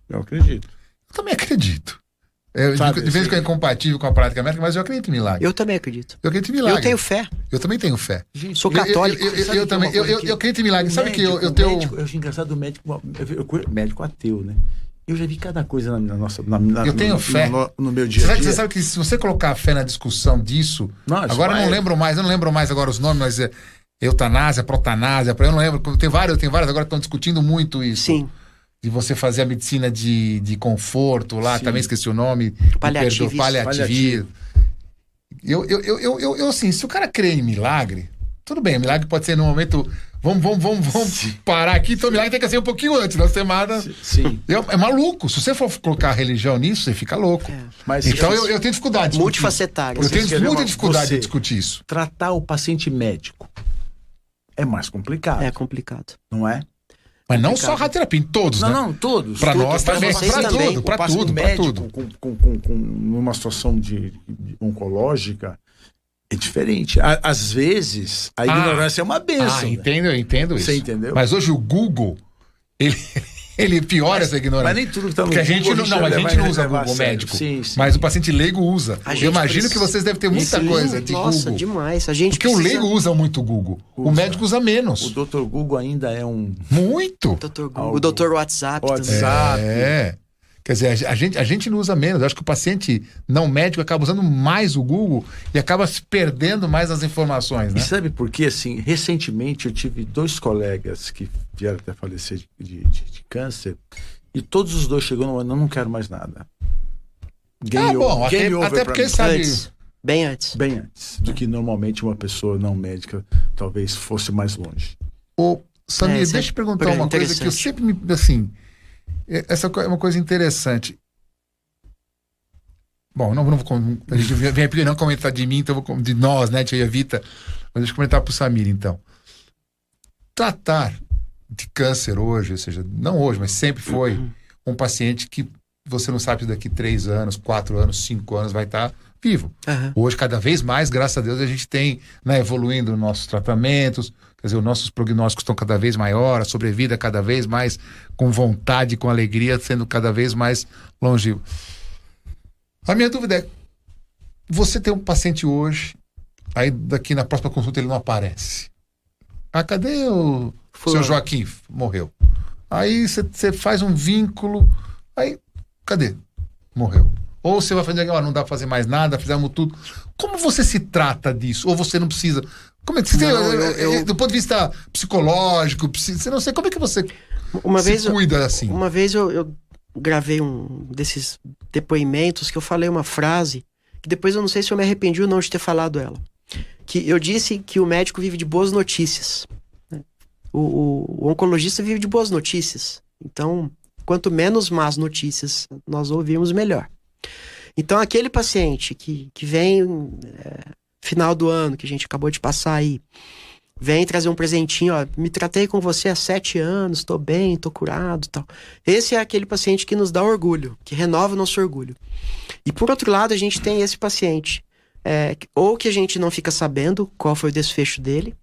Eu acredito. Eu também acredito. Eu, Sabe, de, vez em quando é incompatível com a prática médica, mas eu acredito em milagre. Eu também acredito. Eu acredito em milagre. Eu tenho fé. Eu também tenho fé. Gente, Sou Eu- eu- católico. Eu, eu, eu, que é também. Eu, eu, que- eu acredito em milagre. O Sabe que eu, médico- eu tenho. médico- eu acho engraçado o médico, eu- eu- médico ateu, né? Eu já vi cada coisa na, na nossa. Na, na- Eu tenho no, fé. No, no meu dia Você a sabe, dia. você sabe que se você colocar a fé na discussão disso, Não, isso agora eu não lembro mais, eu não lembro mais agora os nomes, mas é eutanásia, protanásia, eu não lembro, tem vários, tem vários agora que estão discutindo muito isso. Sim. De você fazer a medicina de, de conforto lá, Sim. também esqueci o nome. Paliativismo. me perdoa, Paliativismo. Eu, eu, eu, eu, eu, eu, assim, se o cara crê em milagre, tudo bem, milagre pode ser no momento. Vamos, vamos, vamos, vamos parar aqui, então o milagre tem que ser um pouquinho antes, na semana. Sim. É, é maluco. Se você for colocar a religião nisso, você fica louco. É. Mas Então eu, eu tenho dificuldade. de discutir. Multifacetário. Eu tenho muita uma- dificuldade você- de discutir isso. tratar o paciente médico é mais complicado, É complicado. não é? Mas não Complicado. só a radioterapia, em todos, Não, né? não, todos. Pra todos. nós também, pra também, tudo, o pra paciente tudo, pra tudo. Com, com, com, com uma situação de, de oncológica é diferente. Às vezes, a Ah. ignorância é uma benção. Ah, né? entendo, eu entendo isso. Você entendeu? Mas hoje o Google, ele, ele piora essa ignorância. Mas nem tudo que tá no Porque a gente Google não, não, a gente não usa Google médico. Sim, sim. Mas o paciente leigo usa. A Eu imagino precisa- que vocês devem ter muita Sim, coisa de Nossa, Google. demais. A gente Porque o precisa... leigo usa muito o Google. O Usa. médico usa O menos. Dr. Google ainda é um Muito. Dr. Google, Algo- o Dr. WhatsApp, também. WhatsApp. É. Quer dizer, a gente, a gente não usa menos. Eu acho que o paciente não médico acaba usando mais o Google e acaba se perdendo mais nas informações, E né? sabe por quê? Assim, recentemente eu tive dois colegas que vieram até falecer de, de- de- de câncer e todos os dois chegou no eu não quero mais nada. Game Ah, bom, over- até, game over até pra porque mim. sabe. Antes. Bem antes. Bem antes do que normalmente uma pessoa não médica talvez fosse mais longe. Ô, Samir, É, é deixa eu te perguntar uma coisa que eu sempre me. Assim, essa co- é uma coisa interessante. Bom, não, não vou. A gente vem aqui não comentar de mim, então vou de nós, né, tia Evita. Mas deixa eu comentar pro Samir, então. Tratar de câncer hoje, ou seja, não hoje, mas sempre foi, um paciente que você não sabe se daqui três anos, quatro anos, cinco anos vai estar vivo. Aham. Hoje, cada vez mais, graças a Deus, a gente tem né, evoluindo nossos tratamentos, quer dizer, os nossos prognósticos estão cada vez maior, a sobrevida cada vez mais com vontade, com alegria, sendo cada vez mais longevo. A minha dúvida é: você tem um paciente hoje, aí daqui na próxima consulta ele não aparece. Ah, cadê o Fulano. seu Joaquim? Morreu. Aí você faz um vínculo, aí, cadê? Morreu. Ou você vai fazer, ó, não dá pra fazer mais nada, fizemos tudo. Como você se trata disso? Ou você não precisa. Como é que você tem, Não, eu- eh, eu- do ponto de vista psicológico, psi- você não sei, como é que você Uma se vez, eu- cuida assim? uma vez eu, eu gravei um desses depoimentos que eu falei uma frase que depois eu não sei se eu me arrependi ou não de ter falado ela. Que eu disse que o médico vive de boas notícias. né? O, o- o oncologista vive de boas notícias. Então, quanto menos más notícias nós ouvimos, melhor. Então, aquele paciente que, que vem é, final do ano, que a gente acabou de passar aí, vem trazer um presentinho, ó, me tratei com você há sete anos, tô bem, tô curado tal. Esse é aquele paciente que nos dá orgulho, que renova o nosso orgulho. E por outro lado, a gente tem esse paciente, é, ou que a gente não fica sabendo qual foi o desfecho dele,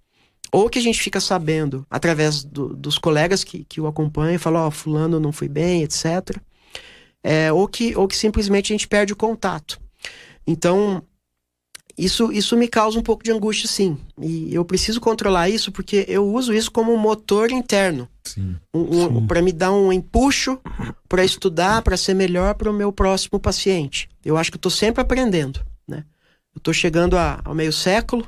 ou que a gente fica sabendo através do, dos colegas que, que o acompanham falam, ó, oh, fulano não foi bem, etc. É, ou, que, ou que simplesmente a gente perde o contato. Então, isso, isso me causa um pouco de angústia, sim. E eu preciso controlar isso porque eu uso isso como um motor interno. Sim. Um, um, para me dar um empuxo para estudar, para ser melhor para o meu próximo paciente. Eu acho que eu estou sempre aprendendo. Né? Eu estou chegando a, ao meio século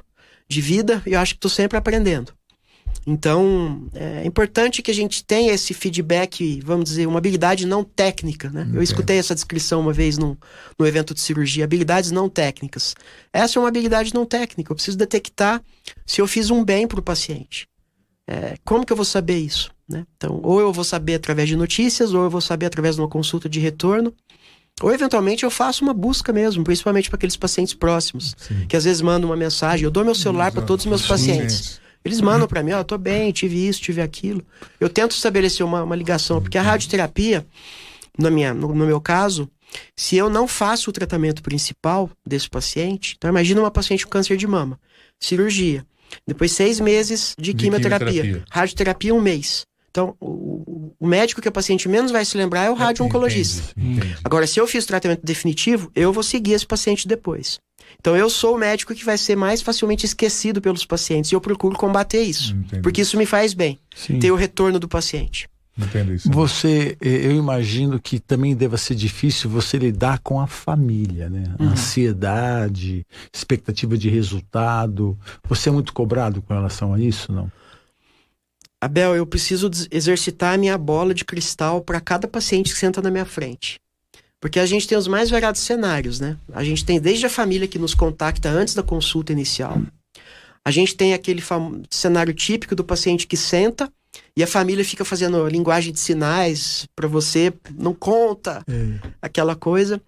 de vida e eu acho que estou sempre aprendendo. Então, é importante que a gente tenha esse feedback, vamos dizer, uma habilidade não técnica, né? Eu escutei essa descrição uma vez num, num evento de cirurgia, habilidades não técnicas. Essa é uma habilidade não técnica, eu preciso detectar se eu fiz um bem para o paciente. É, como que eu vou saber isso? Né? Então, ou eu vou saber através de notícias, ou eu vou saber através de uma consulta de retorno, ou eventualmente eu faço uma busca mesmo, principalmente para aqueles pacientes próximos, Sim. que às vezes mandam uma mensagem, eu dou meu celular para todos os meus pacientes. Eles mandam para mim, ó, oh, tô bem, tive isso, tive aquilo. Eu tento estabelecer uma, uma ligação, porque a radioterapia, na minha, no, no meu caso, se eu não faço o tratamento principal desse paciente, então imagina uma paciente com câncer de mama, cirurgia, depois seis meses de, de quimioterapia, quimioterapia, radioterapia um mês. Então, o, o, médico que o paciente menos vai se lembrar é o radio-oncologista. Agora, se eu fiz o tratamento definitivo, eu vou seguir esse paciente depois. Então eu sou o médico que vai ser mais facilmente esquecido pelos pacientes e eu procuro combater isso, Entendi. porque isso me faz bem, Sim. ter o retorno do paciente. Entendo isso. Você, eu imagino que também deva ser difícil você lidar com a família, né? Uhum. Ansiedade, expectativa de resultado. Você é muito cobrado com relação a isso, não? Abel, eu preciso exercitar a minha bola de cristal para cada paciente que senta na minha frente. Porque a gente tem os mais variados cenários, né? A gente tem desde a família que nos contacta antes da consulta inicial. A gente tem aquele cenário típico do paciente que senta e a família fica fazendo linguagem de sinais para você, não conta é. aquela coisa.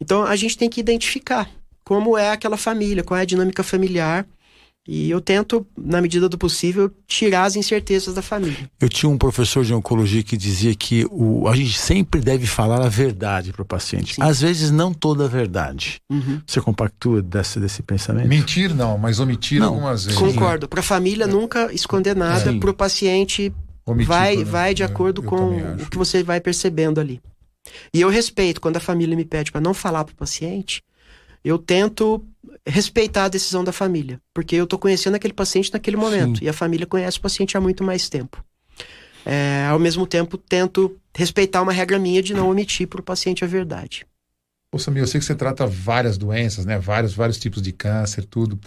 Então a gente tem que identificar como é aquela família, qual é a dinâmica familiar e eu tento, na medida do possível, tirar as incertezas da família. Eu tinha um professor de oncologia que dizia que o, a gente sempre deve falar a verdade para o paciente. Sim. Às vezes, não toda a verdade. Uhum. Você compactua desse, desse pensamento? Mentir não, mas omitir não. algumas vezes. Concordo. Para a família, é. nunca esconder nada. Para o paciente, Omitir, vai, vai de acordo eu, com o que você vai percebendo ali. E eu respeito quando a família me pede para não falar para o paciente eu tento respeitar a decisão da família, porque eu estou conhecendo aquele paciente naquele momento Sim. e a família conhece o paciente há muito mais tempo. É, ao mesmo tempo, tento respeitar uma regra minha de não omitir para o paciente a verdade. Ô Samir, eu sei que você trata várias doenças, né? Vários, vários tipos de câncer, tudo.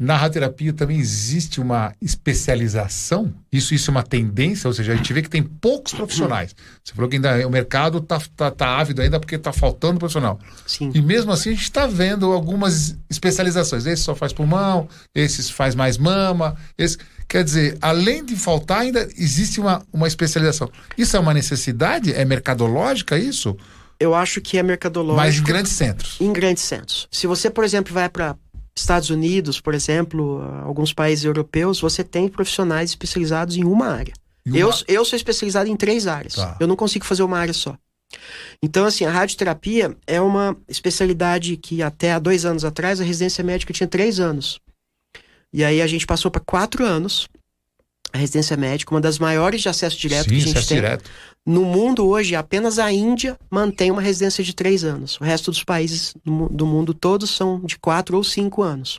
Na radioterapia também existe uma especialização? Isso, isso é uma tendência? Ou seja, a gente vê que tem poucos profissionais. Você falou que ainda o mercado está tá, tá ávido ainda porque está faltando profissional. Sim. E mesmo assim a gente está vendo algumas especializações. Esse só faz pulmão, esse faz mais mama. Esse... Quer dizer, além de faltar, ainda existe uma, uma especialização. Isso é uma necessidade? É mercadológica isso? Eu acho que é mercadológico. Mas em grandes centros. Em grandes centros. Se você, por exemplo, vai para Estados Unidos, por exemplo, alguns países europeus, você tem profissionais especializados em uma área. Uma... Eu, eu sou especializado em três áreas. Tá. Eu não consigo fazer uma área só. Então, assim, a radioterapia é uma especialidade que até há dois anos atrás a residência médica tinha três anos. E aí a gente passou para quatro anos a residência médica, uma das maiores de acesso direto Sim, que a gente tem. Direto. No mundo hoje, apenas a Índia mantém uma residência de três anos. O resto dos países do mundo todos são de quatro ou cinco anos.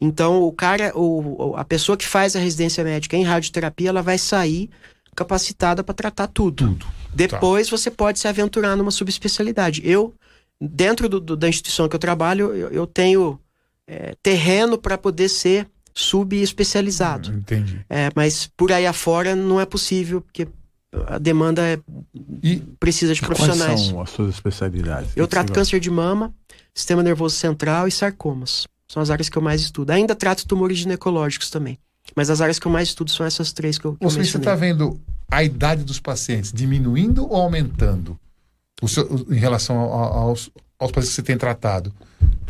Então, o cara, o, a pessoa que faz a residência médica em radioterapia, ela vai sair capacitada para tratar tudo. tudo. Depois tá. você pode se aventurar numa subespecialidade. Eu, dentro do, do, da instituição que eu trabalho, eu, eu tenho é, terreno para poder ser subespecializado. Entendi. É, mas por aí afora não é possível, porque a demanda é, e precisa de profissionais. Quais são as suas especialidades? Eu trato câncer de mama, sistema nervoso central e sarcomas. São as áreas que eu mais estudo. Ainda trato tumores ginecológicos também. Mas as áreas que eu mais estudo são essas três que eu, que Ou Você está vendo a idade dos pacientes diminuindo ou aumentando? Seu- em relação ao- aos, aos pacientes que você tem tratado?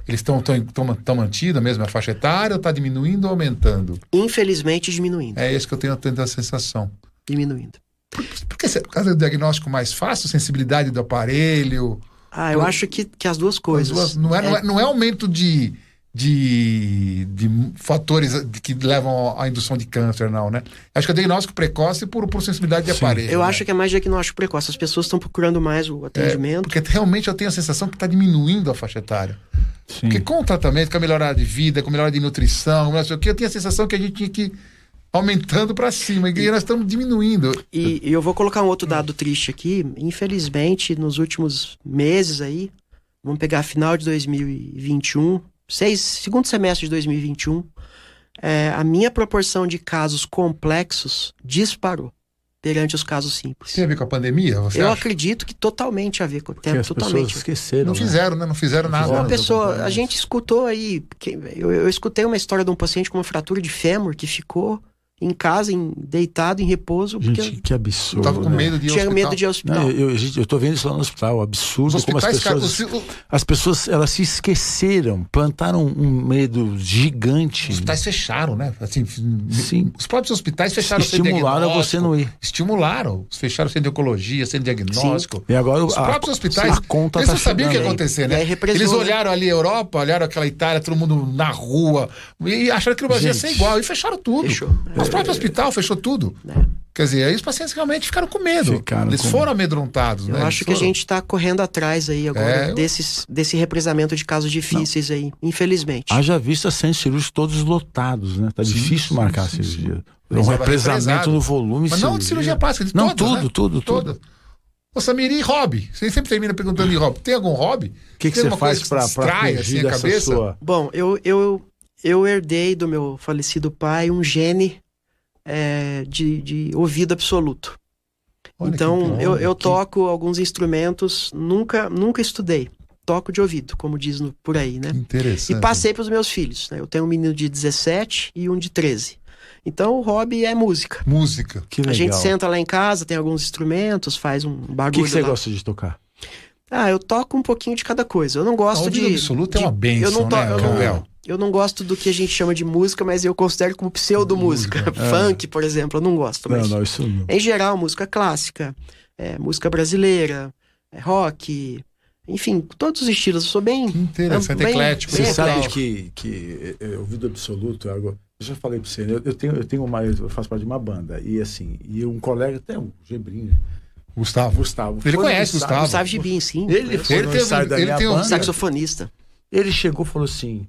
Eles estão tão, tão, tão mantidos a mesma faixa etária ou está diminuindo ou aumentando? Infelizmente, diminuindo. É isso que eu tenho tendo a sensação. Diminuindo. Por que você- por causa do diagnóstico mais fácil, sensibilidade do aparelho? Ah, eu Eu- acho que, que as duas as coisas. duas- não, é, não, é, não é aumento de, de, de fatores de- que levam à indução de câncer, não, né? Acho que é diagnóstico precoce por, por sensibilidade de aparelho. Eu né? acho que é mais diagnóstico precoce. As pessoas estão procurando mais o É, atendimento. porque realmente eu tenho a sensação que está diminuindo a faixa etária. Sim. Porque com o tratamento, com a melhorada de vida, com a melhora de nutrição, eu tenho a sensação que a gente tinha que ir aumentando para cima. E nós estamos diminuindo. E, e eu vou colocar um outro dado triste aqui. Infelizmente, nos últimos meses aí, vamos pegar final de 2021, seis, segundo semestre de 2021, é, a minha proporção de casos complexos disparou perante os casos simples. Tem a ver com a pandemia? Você Eu acha? acredito que totalmente a ver com Porque tem, as totalmente. esqueceram. Não né? fizeram, né? Não fizeram nada. Uma pessoa, a gente escutou aí, que- eu, eu escutei uma história de um paciente com uma fratura de fêmur que ficou em casa, em- deitado em repouso, porque Gente, que absurdo. Tava com né? medo de ir ao tinha hospital. medo de ir ao hospital. Não, eu, eu, tô vendo isso lá no hospital, absurdo Os como as hospitais, cara, pessoas, os, os as pessoas elas se esqueceram, plantaram um medo gigante, hospitais fecharam, né? Assim, Sim. Os próprios hospitais fecharam sem estimularam você não ir. Estimularam. Fecharam sem de oncologia, sem diagnóstico. E agora Os a, próprios hospitais, a conta eles tá não sabiam o que ia acontecer, aí né? represou, Eles né? olharam ali a Europa, olharam aquela Itália, todo mundo na rua, e acharam que o Brasil ia ser igual, e fecharam tudo. Fechou. Os próprios hospital fechou tudo. É. Quer dizer, aí os pacientes realmente ficaram com medo. Ficaram eles com- foram amedrontados, Eu né? acho Eles que a gente está correndo atrás aí agora É, eu- desses, desse represamento de casos difíceis aí, infelizmente. Haja vista centros cirúrgicos todos lotados, né? Tá Sim, difícil sim, marcar a sim, cirurgia. sim. Um represamento no volume Mas não de cirurgia plástica, de Não, todas, tudo, né? tudo, tudo. Todas. Ô, Samir, e hobby? Você sempre termina perguntando de hobby. Tem algum hobby? O que, que você faz pra distrai, fugir assim, a cabeça? sua... Bom, eu, eu, eu herdei do meu falecido pai um gene é, de, de ouvido absoluto. Olha então, bom, eu, eu que- toco alguns instrumentos, nunca, nunca estudei. Toco de ouvido, como diz no- por aí, né? Interessante. E passei para os meus filhos. Né? Eu tenho um menino de 17 e um de 13. Então, o hobby é música. Música. Que legal. A gente senta lá em casa, tem alguns instrumentos, faz um O que, bagulho que você lá. gosta de tocar? Ah, eu toco um pouquinho de cada coisa. Eu não gosto de. absoluto é uma bênção, eu não, to- né, eu, não? Eu não gosto do que a gente chama de música, mas eu considero como pseudo-música. Funk, por exemplo, eu não gosto. Não, Mas, não, isso não. Em geral, música clássica, é, música brasileira, é, rock, enfim, todos os estilos. Eu sou bem. Que interessante, bem- eclético. bem Você sabe que, que é, é, ouvido absoluto é algo. Eu já falei pra você, né? eu, eu tenho, eu tenho uma. Eu faço parte de uma banda. E assim, e um colega, até o Gebrinho, né? Gustavo. Gustavo. Ele conhece Gustavo. Gustavo Gibim, sim. Ele foi Ele teve- ele minha tem um. Saxofonista. Ele chegou e falou assim: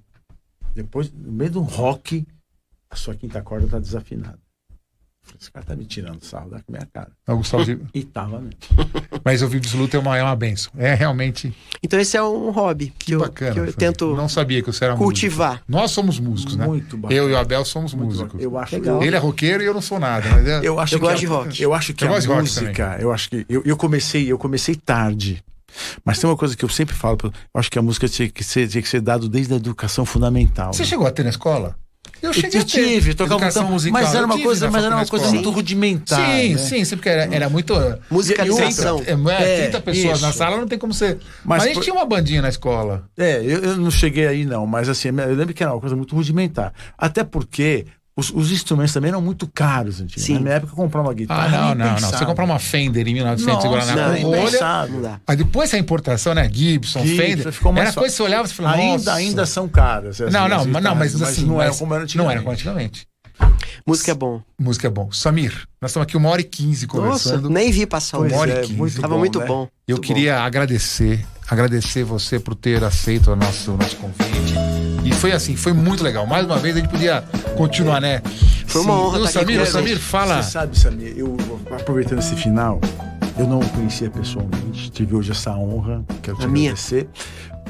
depois, no meio de um rock, a sua quinta corda tá desafinada. Esse cara tá me tirando sarro da minha cara. É o Gustavo de- <laughs> E tava mesmo. <laughs> Mas ouvir absoluto é uma, é uma benção. É realmente Então, esse é um hobby que, que eu, bacana. que eu tento Não sabia que você era cultivar. músico. Nós somos músicos, né? Muito bacana. Eu e o Abel somos Muito músicos. bacana. Eu acho, Legal. Ele é roqueiro e eu não sou nada. Mas é... Eu acho Eu que gosto a- de rock. Eu acho que Eu a música, eu acho que eu, eu comecei, eu comecei tarde. Mas tem uma coisa que eu sempre falo, eu acho que a música tinha que ser, tinha que ser dado desde a educação fundamental. Você chegou a ter na escola? Eu Eu, cheguei eu a ter. tive, eu tocava Educação musical. mas era Eu uma coisa, na mas era uma coisa muito rudimentar. Sim, né? sim, sim, porque era, era muito. Musicalização. É, é, É, 30 pessoas na isso. sala não tem como ser. Mas, Mas a gente por- tinha uma bandinha na escola. É, eu, eu não cheguei aí não, mas assim, eu lembro que era uma coisa muito rudimentar. Até porque os, os instrumentos também eram muito caros antigamente. Sim. Na minha época, comprar uma Ah, guitarra. não, nem não, não. pensava. Você comprar uma Fender em 1900 Nossa, segurar na não. Não dá. Aí depois a importação, né? Gibson, Gibson, Fender. ficou mais era fa- coisa que você olhava e você falava, Ainda, nossa. ainda são caras. essas- Não, não, mas, não, mas, guitarras, assim, não era mas como era Não antigamente. era como antigamente. Música é bom. Música é bom. Samir, nós estamos aqui uma hora e quinze Nossa, conversando. nem vi passar Uma hora e é, quinze. muito Tava bom, muito né? bom. Eu muito queria agradecer, agradecer você por ter aceito o nosso, nosso convite. E foi assim, foi muito legal. Mais uma vez a gente podia continuar, né? Foi uma honra O estar aqui Samir, com o. Samir fala. Você sabe, Samir, eu aproveitando esse final, eu não o conhecia pessoalmente, tive hoje essa honra, quero te A minha. agradecer.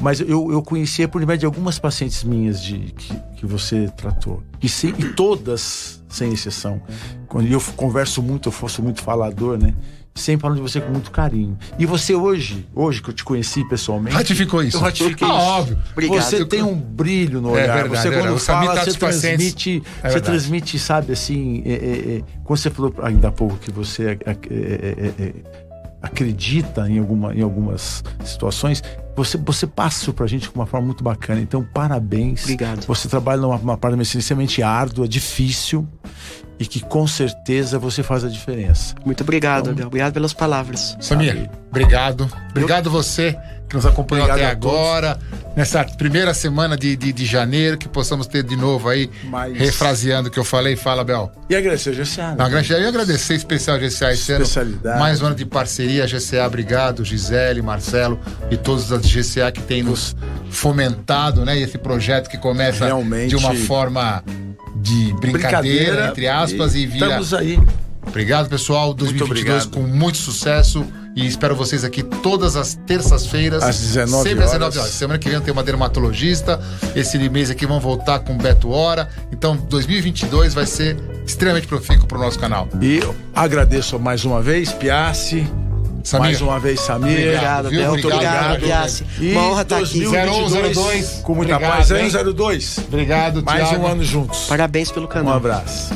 Mas eu, eu conhecia por intermédio de algumas pacientes minhas de, que, que você tratou. E, se, e todas, sem exceção. Quando eu converso muito, eu fosse muito falador, né? Sempre falando de você com muito carinho. E você hoje, hoje que eu te conheci pessoalmente, Ratificou isso. eu ratifiquei Ah, isso. óbvio. Obrigado. Você tem um brilho no É olhar. verdade, você é verdade. quando O Samir fala, tá você transmite, É você transmite, sabe, assim, é, é, é, quando você falou ainda há pouco que você é, é, é, é, acredita em, alguma, em algumas situações, você, você passa isso pra gente com uma forma muito bacana. Então, parabéns. Obrigado. Você trabalha numa, numa parte extremamente árdua, difícil e que com certeza você faz a diferença. Muito obrigado, Abel. Obrigado pelas palavras. Samir, obrigado. Obrigado você que nos acompanhou Obrigado até agora, nessa primeira semana de, de, de janeiro, que possamos ter de novo aí, Mas- refraseando o que eu falei. Fala, Bel. E agradecer a GCA. né? Não, eu ia agradecer especial a GCA esse ano. Especialidade. Mais um ano de parceria, GCA, obrigado, Gisele, Marcelo e todos as GCA que têm nos fomentado, né? Esse projeto que começa Realmente. de uma forma de brincadeira, entre aspas, e, vira. Estamos aí. Obrigado, pessoal. 2022 obrigado. com muito sucesso. E espero vocês aqui todas as terças-feiras. Às 19 Sempre às horas. 19 horas. Semana que vem tem uma dermatologista. Esse mês aqui vamos voltar com Beto Hora. Então, 2022 vai ser extremamente profícuo para o nosso canal. E eu agradeço mais uma vez, Piassi. Samir. Mais uma vez, Samir. Obrigado. Obrigado, Obrigado, obrigado. Biassi. Uma honra estar aqui. 2022, 0102, Com muita obrigado, paz. hein? 002. Obrigado, Mais Thiago. um ano juntos. Parabéns pelo Um canal. abraço.